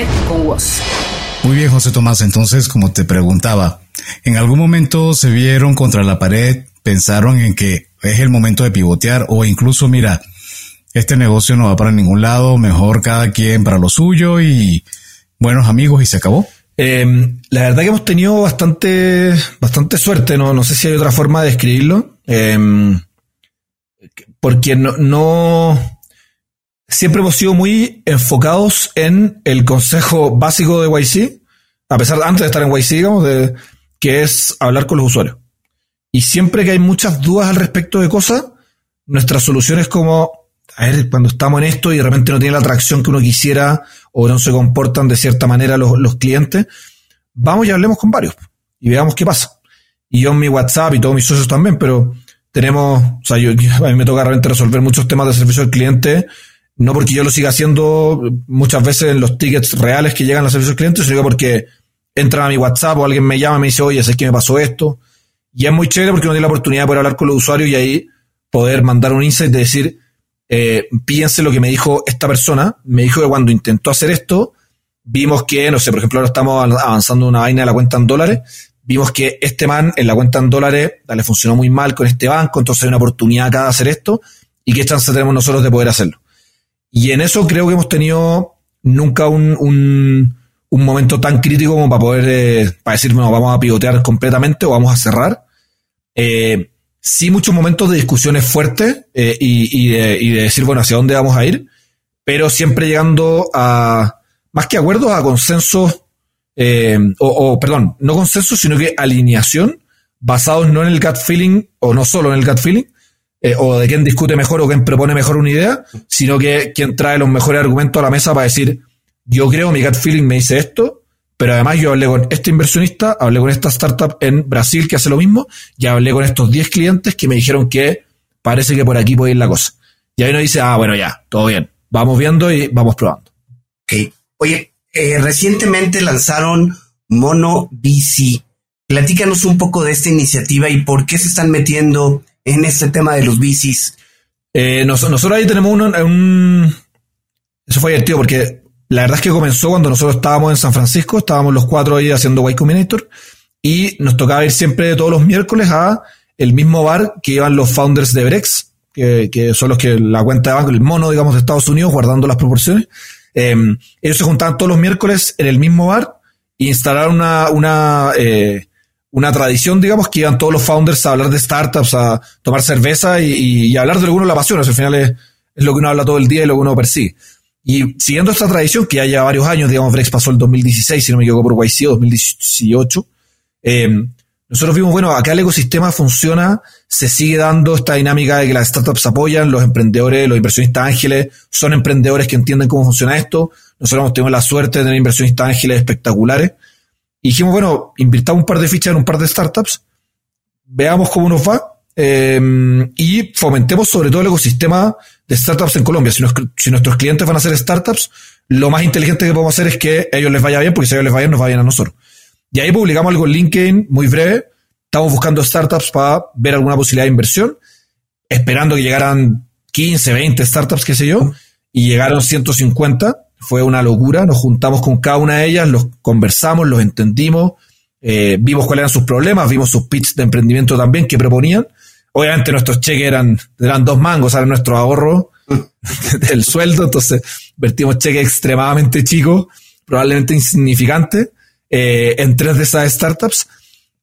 con vos. Muy bien, José Tomás. Entonces, como te preguntaba, ¿en algún momento se vieron contra la pared, pensaron en que es el momento de pivotear o incluso, mira, este negocio no va para ningún lado, mejor cada quien para lo suyo y buenos amigos y se acabó? Eh, la verdad que hemos tenido bastante, bastante suerte, no, no sé si hay otra forma de describirlo, eh, porque no, no, siempre hemos sido muy enfocados en el consejo básico de YC, a pesar de antes de estar en YC, digamos, de, que es hablar con los usuarios. Y siempre que hay muchas dudas al respecto de cosas, nuestra solución es como, a ver, cuando estamos en esto y de repente no tiene la atracción que uno quisiera o no se comportan de cierta manera los, clientes, vamos y hablemos con varios y veamos qué pasa. Y yo en mi WhatsApp y todos mis socios también, pero tenemos, o sea, yo, a mí me toca realmente resolver muchos temas de servicio al cliente no porque yo lo siga haciendo muchas veces en los tickets reales que llegan a los servicios clientes, sino porque entran a mi WhatsApp o alguien me llama y me dice, oye, sé que me pasó esto. Y es muy chévere porque uno tiene la oportunidad de poder hablar con los usuarios y ahí poder mandar un insight de decir, eh, pídense lo que me dijo esta persona. Me dijo que cuando intentó hacer esto, vimos que, no sé, por ejemplo, ahora estamos avanzando una vaina de la cuenta en dólares. Vimos que este man en la cuenta en dólares le funcionó muy mal con este banco, entonces hay una oportunidad acá de hacer esto. ¿Y qué chance tenemos nosotros de poder hacerlo? Y en eso creo que hemos tenido nunca un, un, momento tan crítico como para poder, eh, para decir, bueno, vamos a pivotear completamente o vamos a cerrar. Eh, sí, muchos momentos de discusiones fuertes eh, y, y, de, y, de, decir, bueno, hacia dónde vamos a ir, pero siempre llegando a, más que acuerdos, a consensos, eh, o, o, perdón, no consensos, sino que alineación, basados no en el gut feeling, o no solo en el gut feeling, eh, o de quién discute mejor o quién propone mejor una idea, sino que quien trae los mejores argumentos a la mesa para decir, yo creo, mi gut feeling me dice esto, pero además yo hablé con este inversionista, hablé con esta startup en Brasil que hace lo mismo, y hablé con estos 10 clientes que me dijeron que parece que por aquí puede ir la cosa. Y ahí uno dice, ah, bueno, ya, todo bien, vamos viendo y vamos probando. Oye, eh, recientemente lanzaron Mono VC. Platícanos un poco de esta iniciativa y por qué se están metiendo en este tema de los bicis? Eh, nosotros, ahí tenemos un, un, Eso fue divertido porque la verdad es que comenzó cuando nosotros estábamos en San Francisco, estábamos los cuatro ahí haciendo Y Combinator y nos tocaba ir siempre todos los miércoles a el mismo bar que iban los founders de Brex, que, que son los que la cuenta de banco, el mono, digamos, de Estados Unidos, guardando las proporciones. Eh, ellos se juntaban todos los miércoles en el mismo bar e instalaron una, una eh, una tradición, digamos, que iban todos los founders a hablar de startups, a tomar cerveza y, hablar de lo que uno le apasiona. al final es, es, lo que uno habla todo el día y lo que uno persigue. Y siguiendo esta tradición, que ya lleva varios años, digamos, Brex pasó el 2016, si no me equivoco, por YC, 2018, eh, nosotros vimos, bueno, acá el ecosistema funciona, se sigue dando esta dinámica de que las startups apoyan, los emprendedores, los inversionistas ángeles son emprendedores que entienden cómo funciona esto. Nosotros hemos tenido la suerte de tener inversionistas ángeles espectaculares. Y dijimos, bueno, invirtamos un par de fichas en un par de startups, veamos cómo nos va eh, y fomentemos sobre todo el ecosistema de startups en Colombia. Si, nuestros clientes van a hacer startups, lo más inteligente que podemos hacer es que ellos les vaya bien, porque si a ellos les vaya bien, nos va bien a nosotros. Y ahí publicamos algo en LinkedIn muy breve. Estamos buscando startups para ver alguna posibilidad de inversión, esperando que llegaran 15, 20 startups, qué sé yo, y llegaron 150 fue una locura, nos juntamos con cada una de ellas, los conversamos, los entendimos, eh, vimos cuáles eran sus problemas, vimos sus pitches de emprendimiento también que proponían. Obviamente nuestros cheques eran, eran dos mangos, era nuestro ahorro del sueldo, entonces vertimos cheques extremadamente chicos, probablemente insignificantes, eh, en tres de esas startups,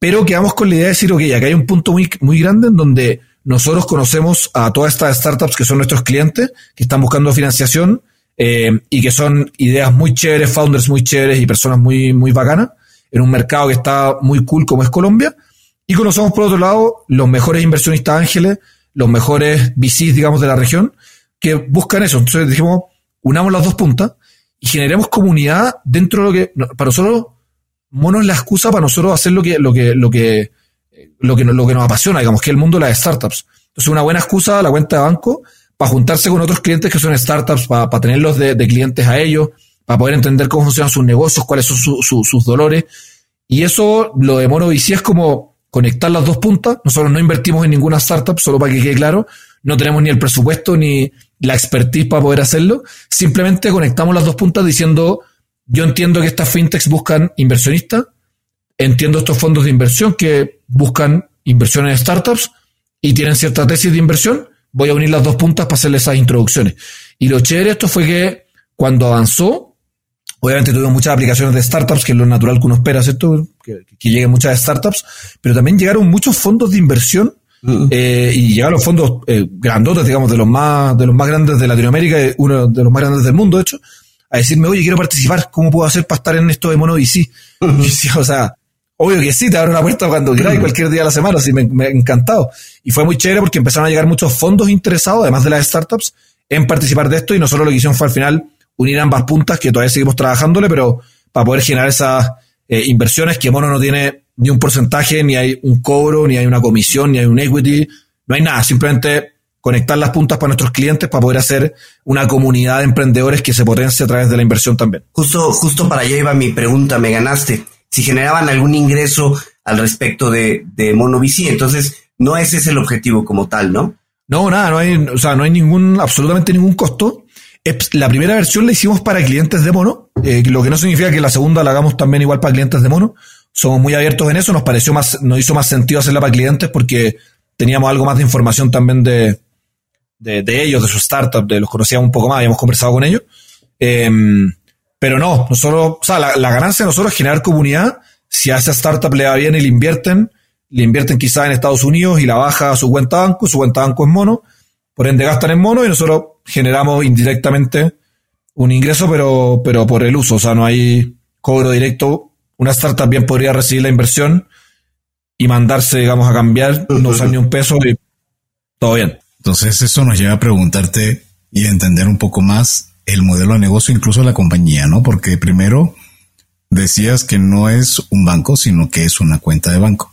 pero quedamos con la idea de decir, ok, acá hay un punto muy, muy grande en donde nosotros conocemos a todas estas startups que son nuestros clientes, que están buscando financiación eh, y que son ideas muy chéveres, founders muy chéveres y personas muy, muy bacanas en un mercado que está muy cool como es Colombia. Y conocemos por otro lado los mejores inversionistas ángeles, los mejores VCs, digamos, de la región, que buscan eso. Entonces dijimos, unamos las dos puntas y generemos comunidad dentro de lo que, para nosotros, Mono es la excusa para nosotros hacer lo que, lo que, lo que, lo que, lo que nos apasiona, digamos, que es el mundo de las startups. Entonces, una buena excusa la cuenta de banco para juntarse con otros clientes que son startups, para, para tenerlos de, de, clientes a ellos, para poder entender cómo funcionan sus negocios, cuáles son sus dolores. Y eso, lo de Mono es como conectar las dos puntas. Nosotros no invertimos en ninguna startup, solo para que quede claro. No tenemos ni el presupuesto ni la expertise para poder hacerlo. Simplemente conectamos las dos puntas diciendo, yo entiendo que estas fintechs buscan inversionistas, entiendo estos fondos de inversión que buscan inversiones en startups y tienen cierta tesis de inversión. Voy a unir las dos puntas para hacerles esas introducciones. Y lo chévere esto fue que cuando avanzó, obviamente tuvimos muchas aplicaciones de startups, que es lo natural que uno espera, ¿cierto? Que, que lleguen muchas startups, pero también llegaron muchos fondos de inversión eh, y llegaron fondos eh, grandotes, digamos, de los más, de los más grandes de Latinoamérica, uno de los más grandes del mundo, de hecho, a decirme, oye, quiero participar, ¿cómo puedo hacer para estar en esto de Mono VC? o sea, obvio que sí, te abro una puerta cuando quieras, cualquier día de la semana, así me, me ha encantado. Y fue muy chévere porque empezaron a llegar muchos fondos interesados, además de las startups, en participar de esto, y nosotros lo que hicimos fue al final unir ambas puntas, que todavía seguimos trabajándole, pero para poder generar esas eh, inversiones que Mono no tiene ni un porcentaje, ni hay un cobro, ni hay una comisión, ni hay un equity, no hay nada, simplemente conectar las puntas para nuestros clientes para poder hacer una comunidad de emprendedores que se potencie a través de la inversión también. Justo, justo para allá iba mi pregunta, me ganaste. Si generaban algún ingreso al respecto de, de MonoVC, entonces no ese es el objetivo como tal, ¿no? No, nada, no hay, o sea, no hay ningún, absolutamente ningún costo. La primera versión la hicimos para clientes de Mono, eh, lo que no significa que la segunda la hagamos también igual para clientes de Mono somos muy abiertos en eso, nos pareció más, nos hizo más sentido hacerla para clientes porque teníamos algo más de información también de, de, ellos, de su startup, de los conocíamos un poco más, habíamos conversado con ellos. Em, pero no, nosotros, o sea, la, ganancia de nosotros es generar comunidad. Si a esa startup le va bien y le invierten, le invierten quizás en Estados Unidos y la baja a su cuenta banco, su cuenta banco es mono, por ende gastan en mono y nosotros generamos indirectamente un ingreso, pero, pero por el uso, o sea, no hay cobro directo una startup bien podría recibir la inversión y mandarse, digamos, a cambiar, no usar ni un peso y todo bien. Entonces eso nos lleva a preguntarte y a entender un poco más el modelo de negocio, incluso la compañía, ¿no? Porque primero decías que no es un banco, sino que es una cuenta de banco.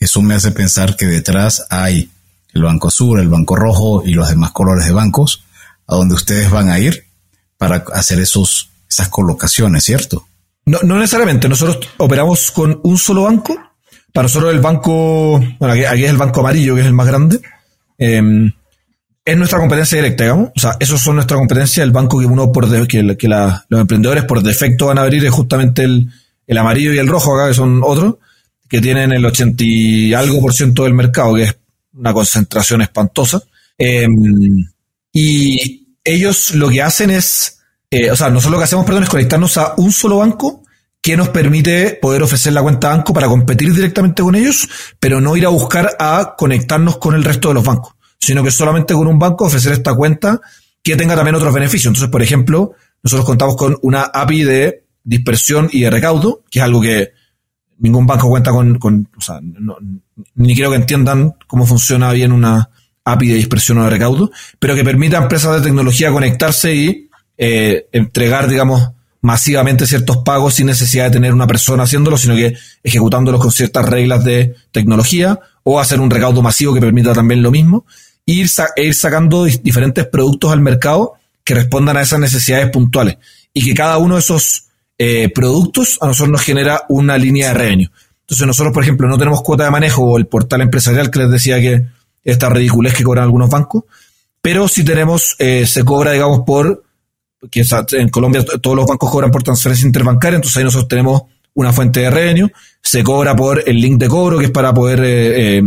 Eso me hace pensar que detrás hay el Banco Sur, el Banco Rojo y los demás colores de bancos, a donde ustedes van a ir para hacer esos, esas colocaciones, ¿cierto? No, no necesariamente. Nosotros operamos con un solo banco. Para nosotros el banco, bueno, aquí, es el banco amarillo, que es el más grande. Em, es nuestra competencia directa, digamos. O sea, esos son nuestra competencia. El banco que uno por que, que los emprendedores por defecto van a abrir es justamente el, el amarillo y el rojo acá, que son otros, que tienen el 80 y algo por ciento del mercado, que es una concentración espantosa. Em, y ellos lo que hacen es eh, o sea, nosotros lo que hacemos, perdón, es conectarnos a un solo banco que nos permite poder ofrecer la cuenta banco para competir directamente con ellos, pero no ir a buscar a conectarnos con el resto de los bancos, sino que solamente con un banco ofrecer esta cuenta que tenga también otros beneficios. Entonces, por ejemplo, nosotros contamos con una API de dispersión y de recaudo, que es algo que ningún banco cuenta con, con o sea, ni quiero que entiendan cómo funciona bien una API de dispersión o de recaudo, pero que permite a empresas de tecnología conectarse y eh, entregar, digamos, masivamente ciertos pagos sin necesidad de tener una persona haciéndolo, sino que ejecutándolos con ciertas reglas de tecnología o hacer un recaudo masivo que permita también lo mismo ir, e ir sacando diferentes productos al mercado que respondan a esas necesidades puntuales y que cada uno de esos eh, productos a nosotros nos genera una línea de revenue. Entonces nosotros, por ejemplo, no tenemos cuota de manejo o el portal empresarial que les decía que esta ridiculez que cobran algunos bancos, pero si tenemos, eh, se cobra, digamos, por que en Colombia todos los bancos cobran por transferencia interbancaria, entonces ahí nosotros tenemos una fuente de revenue, se cobra por el link de cobro, que es para poder, eh, eh,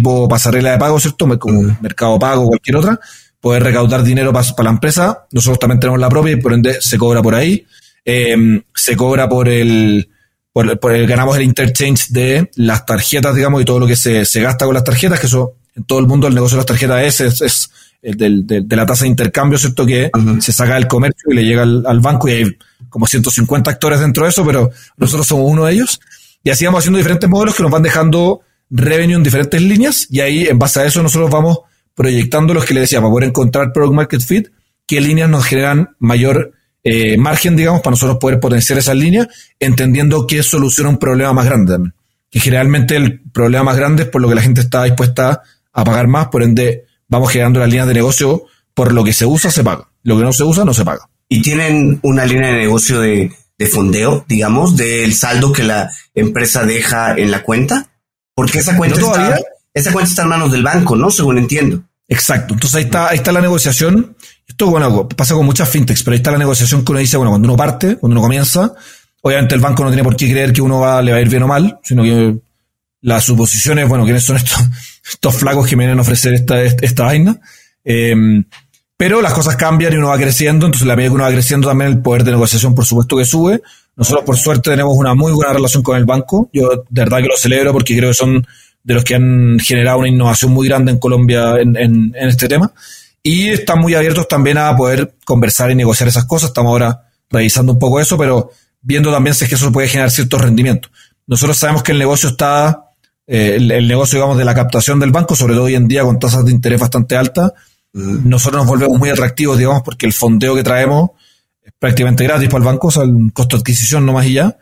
tipo pasarela de pago, ¿cierto? Como Mm. Mercado Pago o cualquier otra, poder recaudar dinero para la empresa. Nosotros también tenemos la propia y por ende se cobra por ahí. Eh, se cobra por el, por, por el, ganamos el interchange de las tarjetas, digamos, y todo lo que se, se gasta con las tarjetas, que eso en todo el mundo el negocio de las tarjetas es, es, es el del- del- de la tasa de intercambio, ¿cierto? Que se saca del comercio y le llega al, al banco y hay como 150 actores dentro de eso, pero nosotros somos uno de ellos. Y así vamos haciendo diferentes modelos que nos van dejando revenue en diferentes líneas y ahí en base a eso nosotros vamos proyectando los que le decía, para poder encontrar product market fit, qué líneas nos generan mayor eh, margen, digamos, para nosotros poder potenciar esas líneas, entendiendo que soluciona un problema más grande también. Que generalmente el problema más grande es por lo que la gente está dispuesta a pagar más, por ende vamos generando las líneas de negocio, por lo que se usa se paga, lo que no se usa no se paga. y tienen una línea de negocio de, de fondeo, digamos, del saldo que la empresa deja en la cuenta. Porque esa cuenta, No está, esa cuenta está en manos del banco, ¿no? Según entiendo. Exacto. Entonces ahí está, ahí está la negociación. Esto, bueno, pasa con muchas fintechs, pero ahí está la negociación que uno dice, bueno, cuando uno parte, cuando uno comienza, obviamente el banco no tiene por qué creer que uno va, le va a ir bien o mal, sino que las suposiciones, bueno, quiénes son estos, estos flacos que me vienen a ofrecer esta, esta vaina. Eh, pero las cosas cambian y uno va creciendo, entonces la medida que uno va creciendo también el poder de negociación, por supuesto que sube. Nosotros, por suerte, tenemos una muy buena relación con el banco. Yo de verdad que lo celebro porque creo que son de los que han generado una innovación muy grande en Colombia en, en- en este tema. Y están muy abiertos también a poder conversar y negociar esas cosas. Estamos ahora revisando un poco eso, pero viendo también si es que eso puede generar ciertos rendimientos. Nosotros sabemos que el negocio está, eh, el, el negocio, digamos, de la captación del banco, sobre todo hoy en día con tasas de interés bastante altas, nosotros nos volvemos muy atractivos, digamos, porque el fondeo que traemos prácticamente gratis para el banco, o sea, el costo de adquisición no más y ya,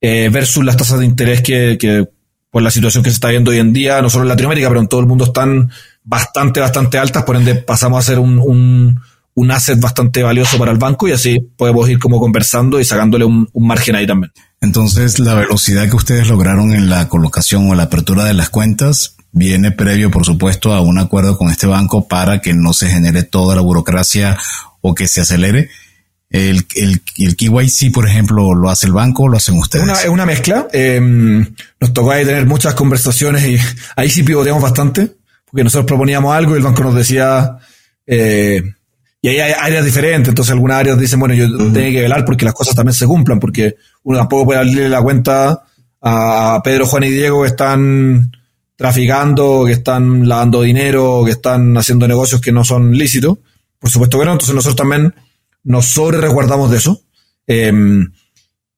eh, versus las tasas de interés que, que por la situación que se está viendo hoy en día, no solo en Latinoamérica, pero en todo el mundo están bastante, bastante altas, por ende pasamos a ser un, un, un asset bastante valioso para el banco y así podemos ir como conversando y sacándole un, un margen ahí también. Entonces, la velocidad que ustedes lograron en la colocación o la apertura de las cuentas viene previo, por supuesto, a un acuerdo con este banco para que no se genere toda la burocracia o que se acelere. El, el, el KYC, por ejemplo, lo hace el banco o lo hacen ustedes. Una, es una mezcla. Eh, nos tocó ahí tener muchas conversaciones y ahí sí pivoteamos bastante, porque nosotros proponíamos algo y el banco nos decía, eh, y ahí hay áreas diferentes, entonces algunas áreas dicen, bueno, yo tengo que velar porque las cosas también se cumplan, porque uno tampoco puede abrirle la cuenta a Pedro, Juan y Diego que están traficando, que están lavando dinero, que están haciendo negocios que no son lícitos. Por supuesto que no, entonces nosotros también nos sobre resguardamos de eso. Eh,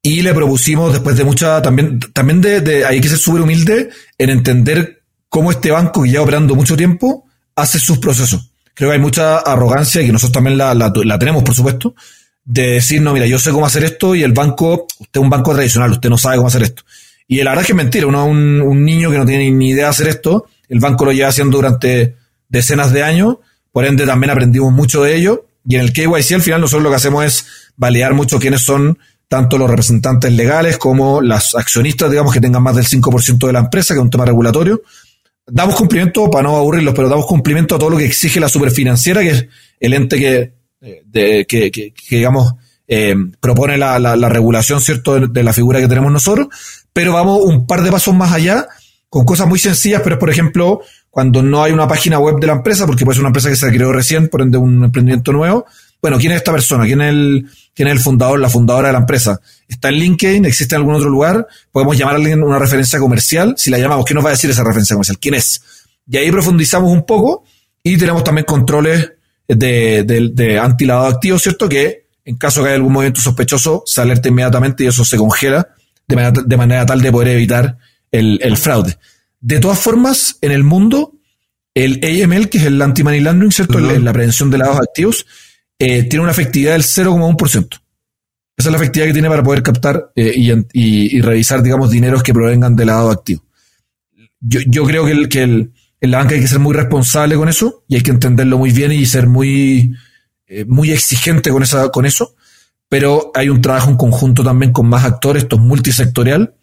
y le propusimos después de mucha, también, también de, de hay que ser súper humilde en entender cómo este banco que lleva operando mucho tiempo hace sus procesos. Creo que hay mucha arrogancia y que nosotros también la, la, la tenemos, por supuesto, de decir, no, mira, yo sé cómo hacer esto y el banco, usted es un banco tradicional, usted no sabe cómo hacer esto. Y la verdad es que es mentira, uno un, un niño que no tiene ni idea de hacer esto, el banco lo lleva haciendo durante decenas de años, por ende también aprendimos mucho de ello. Y en el KYC al final nosotros lo que hacemos es validar mucho quiénes son tanto los representantes legales como las accionistas, digamos, que tengan más del 5% de la empresa, que es un tema regulatorio. Damos cumplimiento, para no aburrirlos, pero damos cumplimiento a todo lo que exige la superfinanciera, que es el ente que, de, que, digamos, eh, propone la, regulación, ¿cierto?, de, de la figura que tenemos nosotros, pero vamos un par de pasos más allá, con cosas muy sencillas, pero es, por ejemplo, cuando no hay una página web de la empresa, porque puede ser una empresa que se creó recién, por ende un emprendimiento nuevo. Bueno, ¿quién es esta persona? ¿Quién es el, quién es el fundador, la fundadora de la empresa? ¿Está en LinkedIn? ¿Existe en algún otro lugar? ¿Podemos llamar a alguien una referencia comercial? Si la llamamos, ¿qué nos va a decir esa referencia comercial? ¿Quién es? Y ahí profundizamos un poco y tenemos también controles de, de, de antilavado activo, ¿cierto? Que en caso que haya algún movimiento sospechoso, se alerta inmediatamente y eso se congela de manera, de manera tal de poder evitar el, el fraude. De todas formas, en el mundo, el AML, que es el anti-money laundering, ¿cierto? Uh -huh. La prevención de lavados activos, eh, tiene una efectividad del 0,1%. Esa es la efectividad que tiene para poder captar eh, y, y, y, revisar, digamos, dineros que provengan de lavado activo. Yo, yo creo que, el, que el, en la banca hay que ser muy responsable con eso y hay que entenderlo muy bien y ser muy, eh, muy exigente con, esa, con eso. Pero hay un trabajo en conjunto también con más actores, esto es multisectorial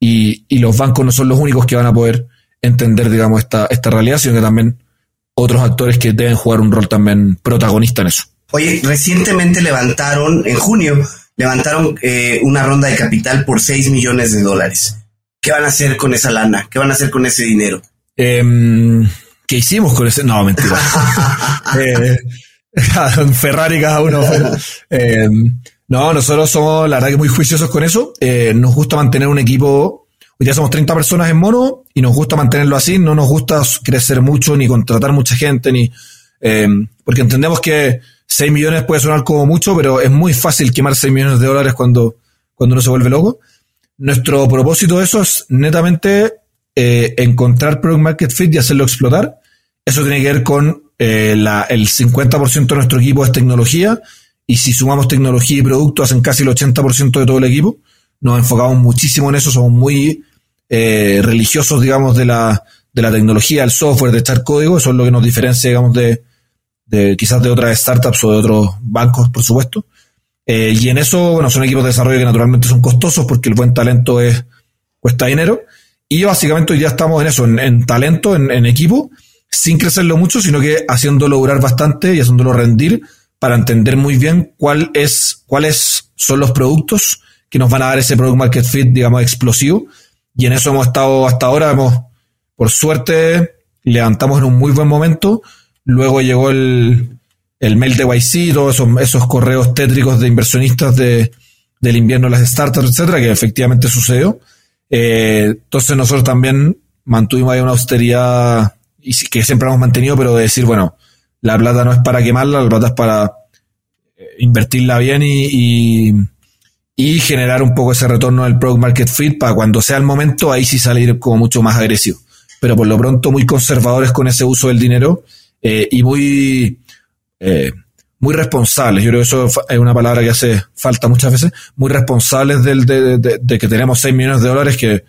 y, y los bancos no son los únicos que van a poder entender, digamos, esta, esta realidad, sino que también otros actores que deben jugar un rol también protagonista en eso. Oye, recientemente levantaron, en junio, levantaron eh, una ronda de capital por 6 millones de dólares. ¿Qué van a hacer con esa lana? ¿Qué van a hacer con ese dinero? Em, ¿Qué hicimos con ese? No, mentira. eh, Ferrari cada uno. No, nosotros somos, la verdad, que muy juiciosos con eso. Eh, nos gusta mantener un equipo. Hoy ya somos 30 personas en mono y nos gusta mantenerlo así. No nos gusta crecer mucho ni contratar mucha gente, ni. Em, porque entendemos que 6 millones puede sonar como mucho, pero es muy fácil quemar 6 millones de dólares cuando, cuando uno se vuelve loco. Nuestro propósito de eso es netamente eh, encontrar product market fit y hacerlo explotar. Eso tiene que ver con eh, la, el 50% de nuestro equipo es tecnología y si sumamos tecnología y producto hacen casi el 80% de todo el equipo. Nos enfocamos muchísimo en eso, somos muy eh, religiosos, digamos, de la, de la tecnología, el software, de echar código. Eso es lo que nos diferencia, digamos, de, de quizás de otras startups o de otros bancos, por supuesto. Eh, y en eso, bueno, son equipos de desarrollo que naturalmente son costosos porque el buen talento es, cuesta dinero. Y básicamente hoy ya estamos en eso, en, talento, en, equipo, sin crecerlo mucho, sino que haciéndolo durar bastante y haciéndolo rendir para entender muy bien cuál es, cuáles son los productos que nos van a dar ese product market fit, digamos, explosivo. Y en eso hemos estado hasta ahora, hemos, por suerte, levantamos en un muy buen momento Luego llegó el, el mail de YC, todos esos, esos, correos tétricos de inversionistas de, del invierno las startups, etcétera, que efectivamente sucedió. Eh, entonces nosotros también mantuvimos ahí una austeridad y que siempre hemos mantenido, pero de decir, bueno, la plata no es para quemarla, la plata es para eh, invertirla bien y, y, generar un poco ese retorno del product market fit para cuando sea el momento, ahí sí salir como mucho más agresivo. Pero por lo pronto muy conservadores con ese uso del dinero eh, y muy, eh, muy responsables. Yo creo que eso es una palabra que hace falta muchas veces. Muy responsables del, de, que tenemos 6 millones de dólares, que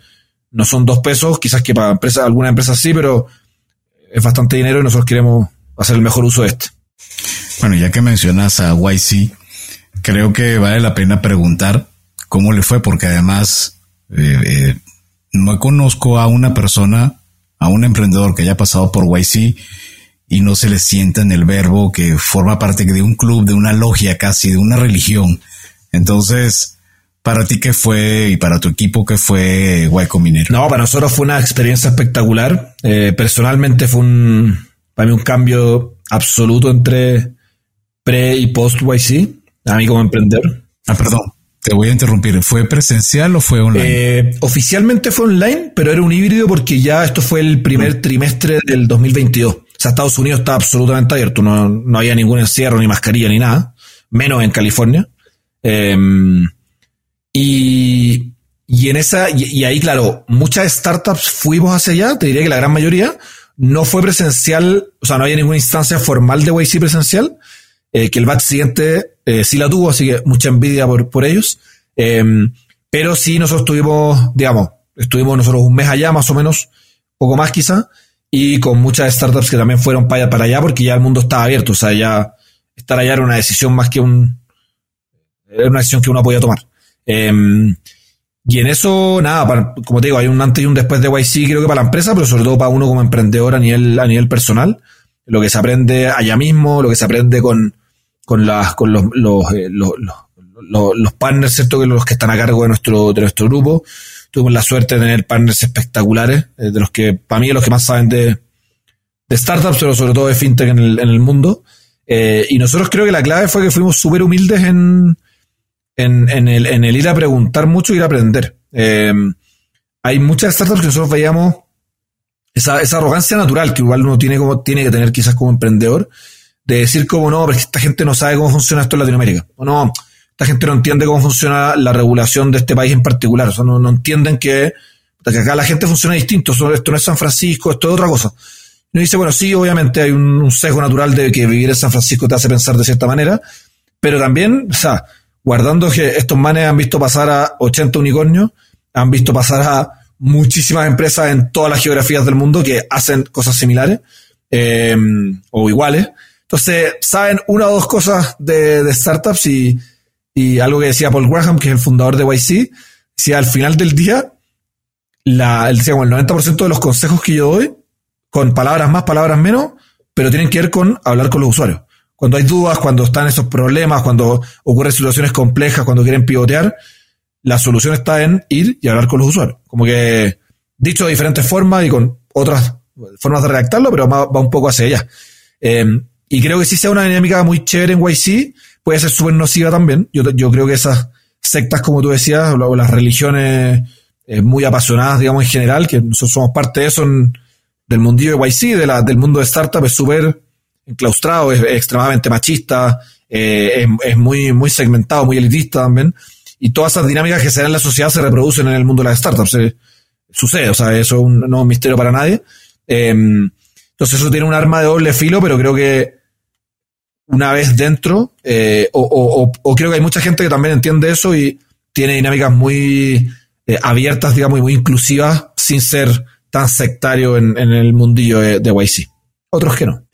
no son dos pesos, quizás que para empresa, alguna empresa sí, pero es bastante dinero y nosotros queremos hacer el mejor uso de este. Bueno, ya que mencionas a YC, creo que vale la pena preguntar cómo le fue, porque además eh, no conozco a una persona, a un emprendedor que haya pasado por YC y no se le sienta en el verbo que forma parte de un club, de una logia casi, de una religión. Entonces, para ti qué fue y para tu equipo qué fue Hueco Minero? No, para nosotros fue una experiencia espectacular. Eh, personalmente fue un, para mí un cambio absoluto entre pre y post YC, a mí como emprendedor. Ah, perdón. Te voy a interrumpir. ¿Fue presencial o fue online? Eh, oficialmente fue online, pero era un híbrido porque ya esto fue el primer mm. trimestre del 2022. O sea, Estados Unidos está absolutamente abierto, no, no había ningún encierro, ni mascarilla, ni nada, menos en California. Em, y, y en esa, y, ahí, claro, muchas startups fuimos hacia allá, te diría que la gran mayoría, no fue presencial, o sea, no había ninguna instancia formal de YC presencial, eh, que el batch siguiente eh, sí la tuvo, así que mucha envidia por, por ellos. Em, pero sí, nosotros estuvimos, digamos, estuvimos nosotros un mes allá, más o menos, poco más quizá, y con muchas startups que también fueron para, para allá porque ya el mundo estaba abierto. O sea, ya estar allá era una decisión más que un. Una decisión que uno podía tomar. Y en eso, nada, como te digo, hay un antes y un después de YC, creo que para la empresa, pero sobre todo para uno como emprendedor a nivel, a nivel personal. Lo que se aprende allá mismo, lo que se aprende con, con, las, con los, los, eh, los, los, los partners, ¿cierto? Que los que están a cargo de nuestro, de nuestro grupo tuvimos la suerte de tener partners espectaculares, eh, de los que, para mí, los que más saben de, de startups, pero sobre todo de fintech en el, en el mundo. Eh, y nosotros creo que la clave fue que fuimos súper humildes en, en, el, ir a preguntar mucho y ir a aprender. Eh, hay muchas startups que nosotros veíamos esa, esa arrogancia natural que igual uno tiene, como, tiene que tener quizás como emprendedor, de decir como no, pero esta gente no sabe cómo funciona esto en Latinoamérica. O no, esta gente no entiende cómo funciona la regulación de este país en particular. O no, entienden que, acá la gente funciona distinto. Esto no es San Francisco, esto es otra cosa. Y uno dice, bueno, sí, obviamente hay un, sesgo natural de que vivir en San Francisco te hace pensar de cierta manera, pero también, o sea, guardando que estos manes han visto pasar a 80 unicornios, han visto pasar a muchísimas empresas en todas las geografías del mundo que hacen cosas similares eh, o iguales. Entonces, saben una o dos cosas de, startups y, algo que decía Paul Graham, que es el fundador de YC, si al final del día, el, el 90% de los consejos que yo doy, con palabras más, palabras menos, pero tienen que ver con hablar con los usuarios. Cuando hay dudas, cuando están esos problemas, cuando ocurren situaciones complejas, cuando quieren pivotear, la solución está en ir y hablar con los usuarios. Como que dicho de diferentes formas y con otras formas de redactarlo, pero va, un poco hacia allá. Eh, y creo que sí sea una dinámica muy chévere en YC, puede ser súper nociva también. Yo, yo creo que esas sectas, como tú decías, o las religiones eh, muy apasionadas, digamos, en general, que nosotros somos parte de eso del mundillo de YC, del mundo de startup, es súper enclaustrado, es, extremadamente machista, eh, es, muy, muy segmentado, muy elitista también. Y todas esas dinámicas que se dan en la sociedad se reproducen en el mundo de las startups. Eh, sucede, o sea, eso es un, no es un misterio para nadie. Em, entonces eso tiene un arma de doble filo, pero creo que una vez dentro, o, o, creo que hay mucha gente que también entiende eso y tiene dinámicas muy eh, abiertas, digamos, y muy inclusivas, sin ser tan sectario en, el mundillo de, de, YC. Otros que no.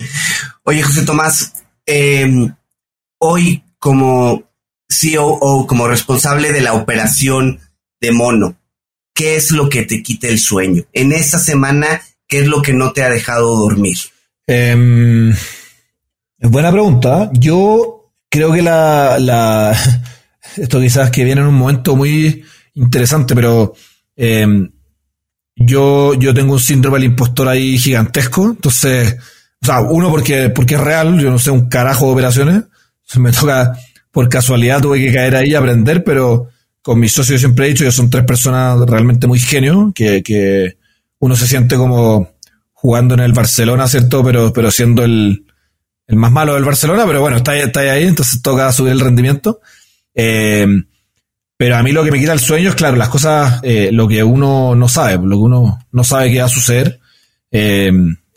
Oye, José Tomás, em, hoy como CEO o como responsable de la operación de Mono, ¿qué es lo que te quita el sueño? En esta semana, ¿qué es lo que no te ha dejado dormir? Es buena pregunta. Yo creo que la, la, esto quizás que viene en un momento muy interesante, pero em, yo, yo tengo un síndrome del impostor ahí gigantesco. Entonces, o sea, uno porque, porque es real, yo no sé un carajo de operaciones. me toca, por casualidad tuve que caer ahí a aprender, pero con mis socios siempre he dicho que son tres personas realmente muy genios, que, que uno se siente como jugando en el Barcelona, ¿cierto? Pero, pero siendo el, el más malo del Barcelona, pero bueno, está, está ahí, entonces toca subir el rendimiento. Eh, pero a mí lo que me quita el sueño es, claro, las cosas, eh, lo que uno no sabe, lo que uno no sabe que va a suceder. Eh,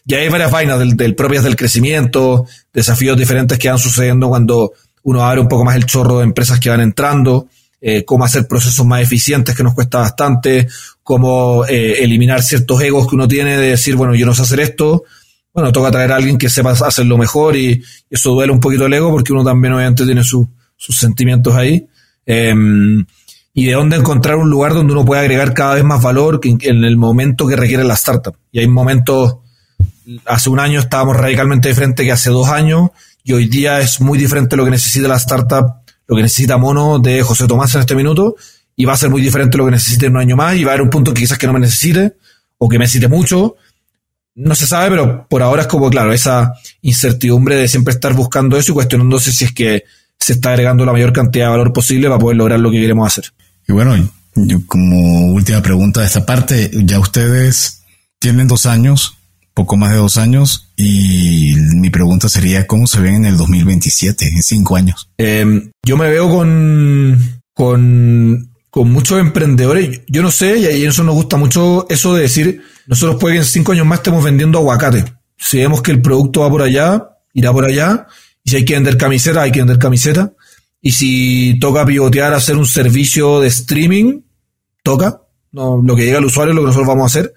y hay varias vainas del, del, propias del crecimiento, desafíos diferentes que van sucediendo cuando uno abre un poco más el chorro de empresas que van entrando, eh, cómo hacer procesos más eficientes que nos cuesta bastante, cómo eh, eliminar ciertos egos que uno tiene de decir, bueno, yo no sé hacer esto, bueno, toca traer a alguien que sepa hacerlo mejor y eso duele un poquito el ego porque uno también obviamente tiene sus sentimientos ahí. Em, y de dónde encontrar un lugar donde uno pueda agregar cada vez más valor en el momento que requiere la startup. Y hay momentos, hace un año estábamos radicalmente diferente que hace dos años, y hoy día es muy diferente lo que necesita la startup, lo que necesita Mono de José Tomás en este minuto, y va a ser muy diferente lo que necesite en un año más, y va a haber un punto que quizás que no me necesite, o que me necesite mucho. No se sabe, pero por ahora es como, claro, esa incertidumbre de siempre estar buscando eso y cuestionándose si es que se está agregando la mayor cantidad de valor posible para poder lograr lo que queremos hacer. Y bueno, yo como última pregunta de esta parte, ya ustedes tienen dos años, poco más de dos años, y mi pregunta sería, ¿cómo se ven en el 2027, en cinco años? Em, yo me veo con, con, con muchos emprendedores, yo no sé, y a eso nos gusta mucho eso de decir, nosotros puede que en cinco años más estemos vendiendo aguacate. Si vemos que el producto va por allá, irá por allá, si hay que vender camiseta, hay que vender camiseta. Y si toca pivotear, hacer un servicio de streaming, toca. No, lo que llega al usuario es lo que nosotros vamos a hacer.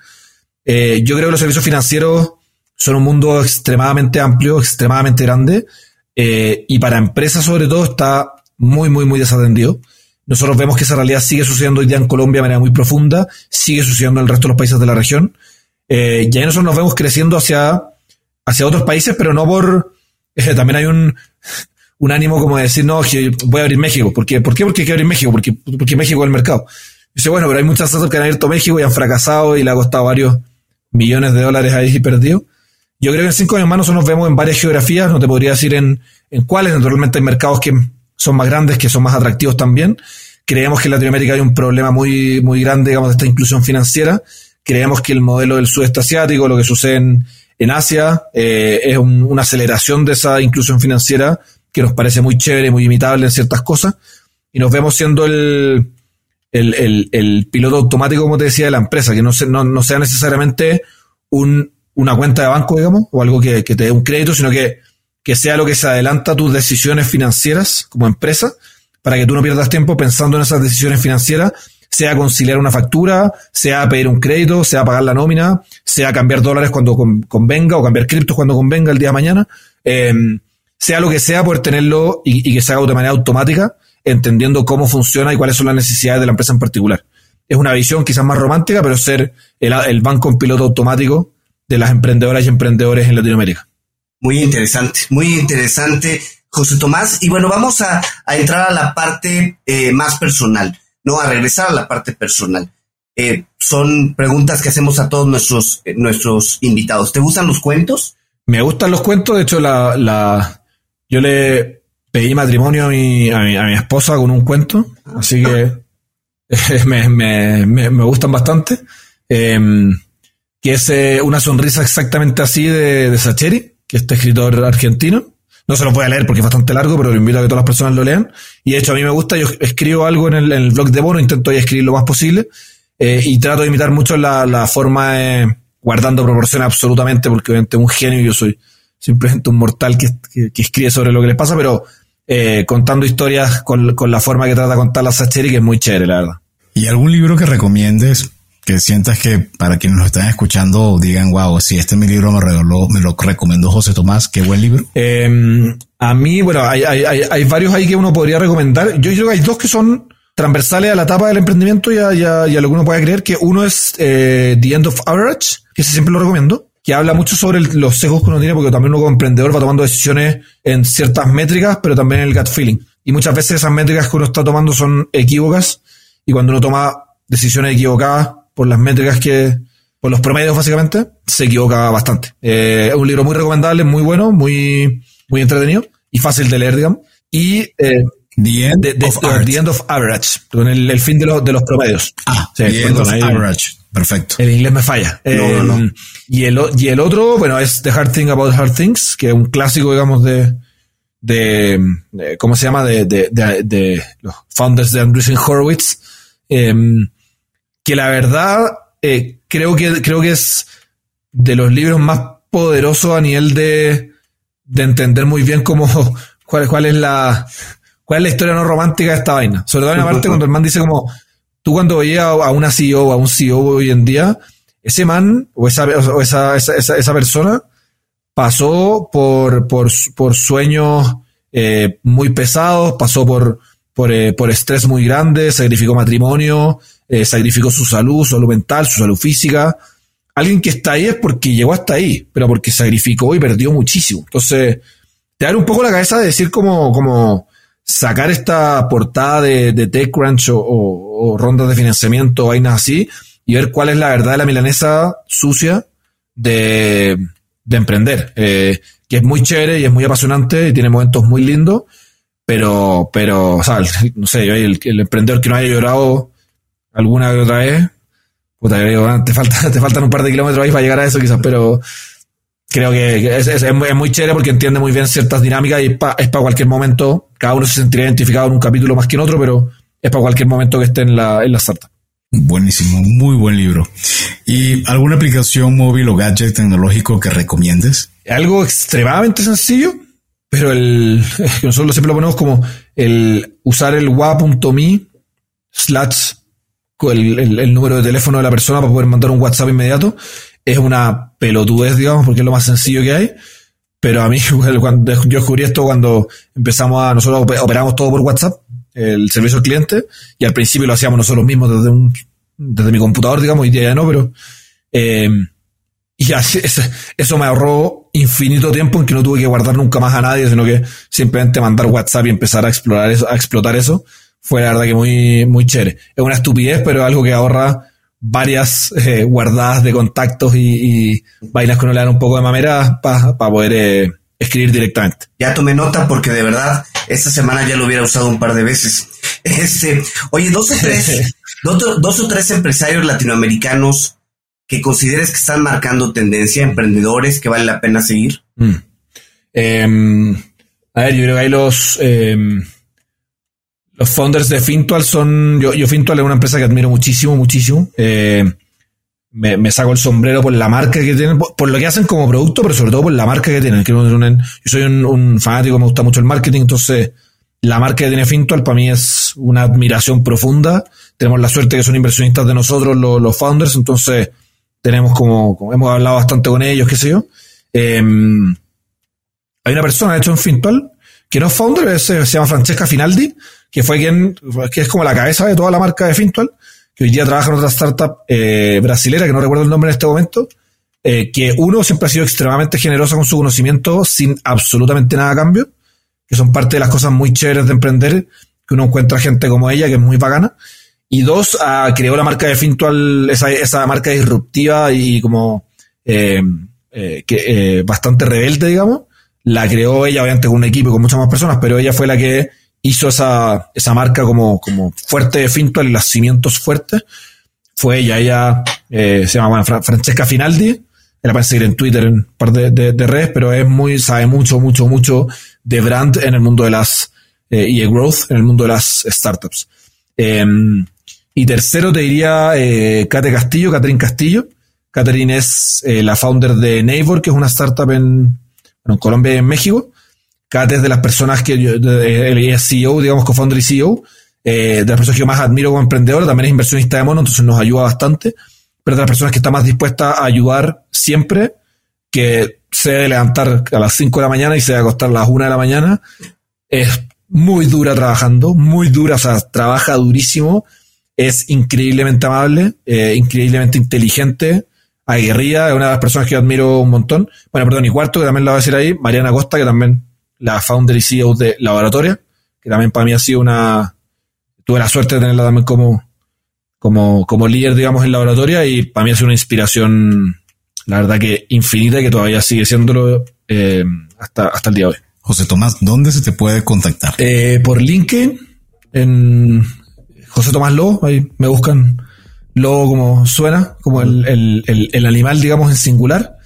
Eh, yo creo que los servicios financieros son un mundo extremadamente amplio, extremadamente grande. Eh, y para empresas, sobre todo, está muy, muy, muy desatendido. Nosotros vemos que esa realidad sigue sucediendo hoy día en Colombia de manera muy profunda, sigue sucediendo en el resto de los países de la región. Eh, y ahí nosotros nos vemos creciendo hacia, hacia otros países, pero no por, también hay un, un ánimo como de decir, no, voy a abrir México. ¿Por qué? ¿Por qué? Porque hay que abrir México, porque, porque México es el mercado. Dice, bueno, pero hay muchas startups que han abierto México y han fracasado y le ha costado varios millones de dólares ahí perdido. Yo creo que en cinco años más nosotros nos vemos en varias geografías, no te podría decir en, en cuáles, naturalmente hay mercados que son más grandes, que son más atractivos también. Creemos que en Latinoamérica hay un problema muy, muy grande, digamos, de esta inclusión financiera. Creemos que el modelo del sudeste asiático, lo que sucede en, en Asia, eh, es una aceleración de esa inclusión financiera que nos parece muy chévere, muy imitable en ciertas cosas, y nos vemos siendo el, piloto automático, como te decía, de la empresa, que no, no, no sea necesariamente un, una cuenta de banco, digamos, o algo que, que te dé un crédito, sino que, que sea lo que se adelanta a tus decisiones financieras como empresa, para que tú no pierdas tiempo pensando en esas decisiones financieras sea conciliar una factura, sea pedir un crédito, sea pagar la nómina, sea cambiar dólares cuando convenga o cambiar criptos cuando convenga el día de mañana, em, sea lo que sea, poder tenerlo y, que se haga de manera automática, entendiendo cómo funciona y cuáles son las necesidades de la empresa en particular. Es una visión quizás más romántica, pero ser el, banco en piloto automático de las emprendedoras y emprendedores en Latinoamérica. Muy interesante, muy interesante, José Tomás. Y bueno, vamos a, entrar a la parte eh, más personal, no a regresar a la parte personal. Eh, son preguntas que hacemos a todos nuestros, eh, nuestros invitados. ¿Te gustan los cuentos? Me gustan los cuentos, de hecho, la, la, yo le pedí matrimonio a mi, a mi, esposa con un cuento, así que me, me, me, gustan bastante. Em, que es eh, una sonrisa exactamente así de, de Sacheri, que es este escritor argentino. No se lo voy a leer porque es bastante largo, pero lo invito a que todas las personas lo lean. Y de hecho, a mí me gusta, yo escribo algo en el, blog de Bono, intento ahí escribir lo más posible. Eh, y trato de imitar mucho la, forma, guardando proporciones absolutamente, porque obviamente un genio yo soy simplemente un mortal que, que, escribe sobre lo que les pasa, pero eh, contando historias con, con, la forma que trata de contar la Sacheri, que es muy chévere, la verdad. ¿Y algún libro que recomiendes que sientas que para quienes nos están escuchando digan, wow, si este mi libro me regaló, me lo recomendó José Tomás, qué buen libro? Em, a mí, bueno, hay, hay, varios ahí que uno podría recomendar. Yo creo que hay dos que son transversales a la etapa del emprendimiento y a, lo que uno puede creer, que uno es eh, The End of Average, que siempre lo recomiendo, que habla mucho sobre los sesgos que uno tiene, porque también uno como emprendedor va tomando decisiones en ciertas métricas, pero también en el gut feeling. Y muchas veces esas métricas que uno está tomando son equívocas, y cuando uno toma decisiones equivocadas por las métricas que, por los promedios básicamente, se equivoca bastante. Eh, es un libro muy recomendable, muy bueno, muy, muy entretenido y fácil de leer, digamos. Y eh, The End, of, the end of Average, con el, fin de, de los promedios. Ah, The End of Average. Perfecto. El inglés me falla. Eh, y, el, y el otro, bueno, es The Hard Thing About Hard Things, que es un clásico, digamos, de, de, ¿cómo se llama? De, de, de, los founders de Andreessen Horowitz. Em, que la verdad, eh, creo que, creo que es de los libros más poderosos a nivel de, de entender muy bien cómo, cuál, cuál es la, ¿Cuál es la historia no romántica de esta vaina? Sobre todo en la parte cuando el man dice como, tú cuando veías a una CEO o a un CEO hoy en día, ese man o esa, esa, esa, esa persona pasó por, por, por sueños eh, muy pesados, pasó por, por, eh, por, estrés muy grande, sacrificó matrimonio, eh, sacrificó su salud, su salud mental, su salud física. Alguien que está ahí es porque llegó hasta ahí, pero porque sacrificó y perdió muchísimo. Entonces, te da un poco la cabeza de decir como, como, sacar esta portada de, de TechCrunch o, o, rondas de financiamiento, vainas así, y ver cuál es la verdad de la milanesa sucia de, de emprender. Eh, que es muy chévere y es muy apasionante y tiene momentos muy lindos, pero, pero, o sea, no sé, el, el emprendedor que no haya llorado alguna que otra vez, puta, te, falta, te faltan un par de kilómetros ahí para llegar a eso quizás, pero creo que es, es, muy, chévere porque entiende muy bien ciertas dinámicas y es para cualquier momento. Cada uno se sentiría identificado en un capítulo más que en otro, pero es para cualquier momento que esté en la, en la startup. Buenísimo, muy buen libro. ¿Y alguna aplicación móvil o gadget tecnológico que recomiendes? Algo extremadamente sencillo, pero el, nosotros siempre lo ponemos como el usar el wa.me slash el, número de teléfono de la persona para poder mandar un WhatsApp inmediato es una pelotudez, digamos, porque es lo más sencillo que hay. Pero a mí, cuando yo descubrí esto cuando empezamos a, nosotros operamos todo por WhatsApp, el servicio al cliente, y al principio lo hacíamos nosotros mismos desde un, desde mi computador, digamos, y ya no, pero, eh, y así, eso me ahorró infinito tiempo en que no tuve que guardar nunca más a nadie, sino que simplemente mandar WhatsApp y empezar a explorar eso, a explotar eso. Fue la verdad que muy, muy chévere. Es una estupidez, pero es algo que ahorra varias eh, guardadas de contactos y, y, vainas que uno le dan un poco de mamera para poder eh, escribir directamente. Ya tomé nota porque de verdad esta semana ya lo hubiera usado un par de veces. Este, oye, dos o tres, dos, o tres empresarios latinoamericanos que consideres que están marcando tendencia, emprendedores que vale la pena seguir. Mm. Em, a ver, yo creo que hay los em, los founders de Fintual son. Yo, yo Fintual es una empresa que admiro muchísimo, muchísimo. Eh, me, saco el sombrero por la marca que tienen, por, lo que hacen como producto, pero sobre todo por la marca que tienen. Yo soy un, fanático, me gusta mucho el marketing, entonces la marca que tiene Fintual para mí es una admiración profunda. Tenemos la suerte que son inversionistas de nosotros, los, founders, entonces tenemos como, hemos hablado bastante con ellos, qué sé yo. Em, hay una persona, de hecho, en Fintual, que no es founder, se llama Francesca Finaldi, que fue quien, que es como la cabeza de toda la marca de Fintual, que hoy día trabaja en otra startup eh, brasilera, que no recuerdo el nombre en este momento, eh, que uno siempre ha sido extremadamente generosa con su conocimiento sin absolutamente nada a cambio, que son parte de las cosas muy chéveres de emprender, que uno encuentra gente como ella, que es muy bacana. Y dos, uh, creó la marca de Fintual, esa, esa marca disruptiva y como eh, eh, que, eh, bastante rebelde, digamos. La creó ella, obviamente, con un equipo con muchas más personas, pero ella fue la que hizo esa, esa marca como, como fuerte de Fintual y los cimientos fuertes. Fue ella, ella eh, se llama bueno, Francesca Finaldi. La pueden seguir en Twitter, en un par de, de, de, redes, pero es muy, sabe mucho, mucho, mucho de brand en el mundo de las, eh, y de growth en el mundo de las startups. Eh, y tercero te diría eh, Kate Castillo, Catherine Castillo. Catherine es eh, la founder de Neighbor, que es una startup en, en Colombia y en México. Kate es de las personas que yo, es CEO, digamos, co-founder y CEO, eh, de las personas que yo más admiro como emprendedor, también es inversionista de mono, entonces nos ayuda bastante, pero de las personas que está más dispuesta a ayudar siempre, que se debe levantar a las 5 de la mañana y se debe acostar a las 1 de la mañana, es muy dura trabajando, muy dura, o sea, trabaja durísimo, es increíblemente amable, eh, increíblemente inteligente, aguerrida, es una de las personas que yo admiro un montón. Bueno, perdón, y cuarto, que también la voy a decir ahí, Mariana Costa, que también la founder y CEO de Laboratoria, que también para mí ha sido una, tuve la suerte de tenerla también como, como, como líder, digamos, en Laboratoria y para mí ha sido una inspiración, la verdad que infinita y que todavía sigue siéndolo eh, hasta, hasta el día de hoy. José Tomás, ¿dónde se te puede contactar? Eh, por LinkedIn, en José Tomás Lobo, ahí me buscan Lobo como suena, como el, el, el, el animal, digamos, en singular.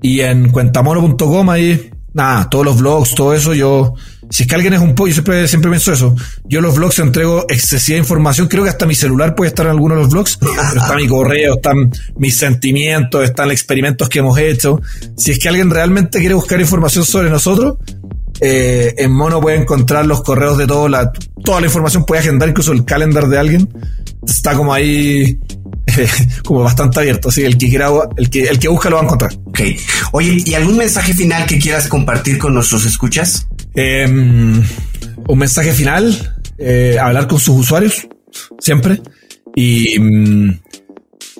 Y en cuentamono.com, ahí, nada, todos los vlogs, todo eso, yo, si es que alguien es un pollo, yo siempre, siempre pienso eso. Yo los vlogs entrego excesiva información, creo que hasta mi celular puede estar en alguno de los vlogs, pero está mi correo, están mis sentimientos, están los experimentos que hemos hecho. Si es que alguien realmente quiere buscar información sobre nosotros, eh, en Mono puede encontrar los correos de todo, la, toda la información, puede agendar incluso el calendar de alguien. Está como ahí, como bastante abierto. Así el que quiera, el que, el que busca lo va a encontrar. Ok. Oye, ¿y algún mensaje final que quieras compartir con nuestros escuchas? Eh, un mensaje final, eh, hablar con sus usuarios, siempre. Y mm,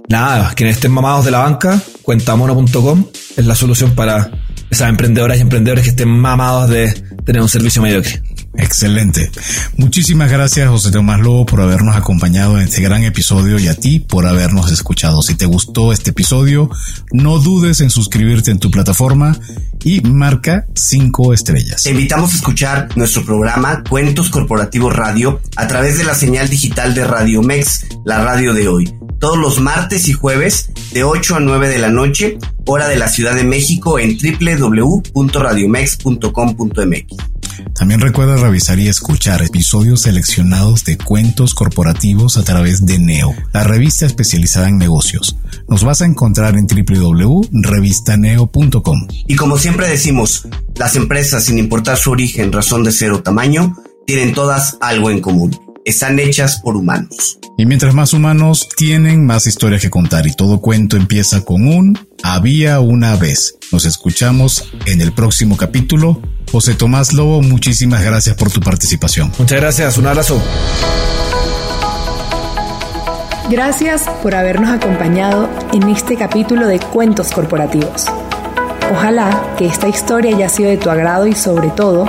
nada, quienes estén mamados de la banca, cuentamono.com es la solución para esas emprendedoras y emprendedores que estén mamados de tener un servicio mediocre. Excelente. Muchísimas gracias José Tomás Lobo por habernos acompañado en este gran episodio y a ti por habernos escuchado. Si te gustó este episodio, no dudes en suscribirte en tu plataforma y marca 5 estrellas. Invitamos a escuchar nuestro programa Cuentos Corporativos Radio a través de la señal digital de Radio Mex, la radio de hoy. Todos los martes y jueves de 8 a 9 de la noche, hora de la Ciudad de México en www.radiomex.com.mx. También recuerda revisar y escuchar episodios seleccionados de cuentos corporativos a través de Neo, la revista especializada en negocios. Nos vas a encontrar en www.revistaneo.com. Y como siempre decimos, las empresas, sin importar su origen, razón de ser o tamaño, tienen todas algo en común. Están hechas por humanos. Y mientras más humanos tienen, más historias que contar. Y todo cuento empieza con un había una vez. Nos escuchamos en el próximo capítulo. José Tomás Lobo, muchísimas gracias por tu participación. Muchas gracias, un abrazo. Gracias por habernos acompañado en este capítulo de Cuentos Corporativos. Ojalá que esta historia haya sido de tu agrado y sobre todo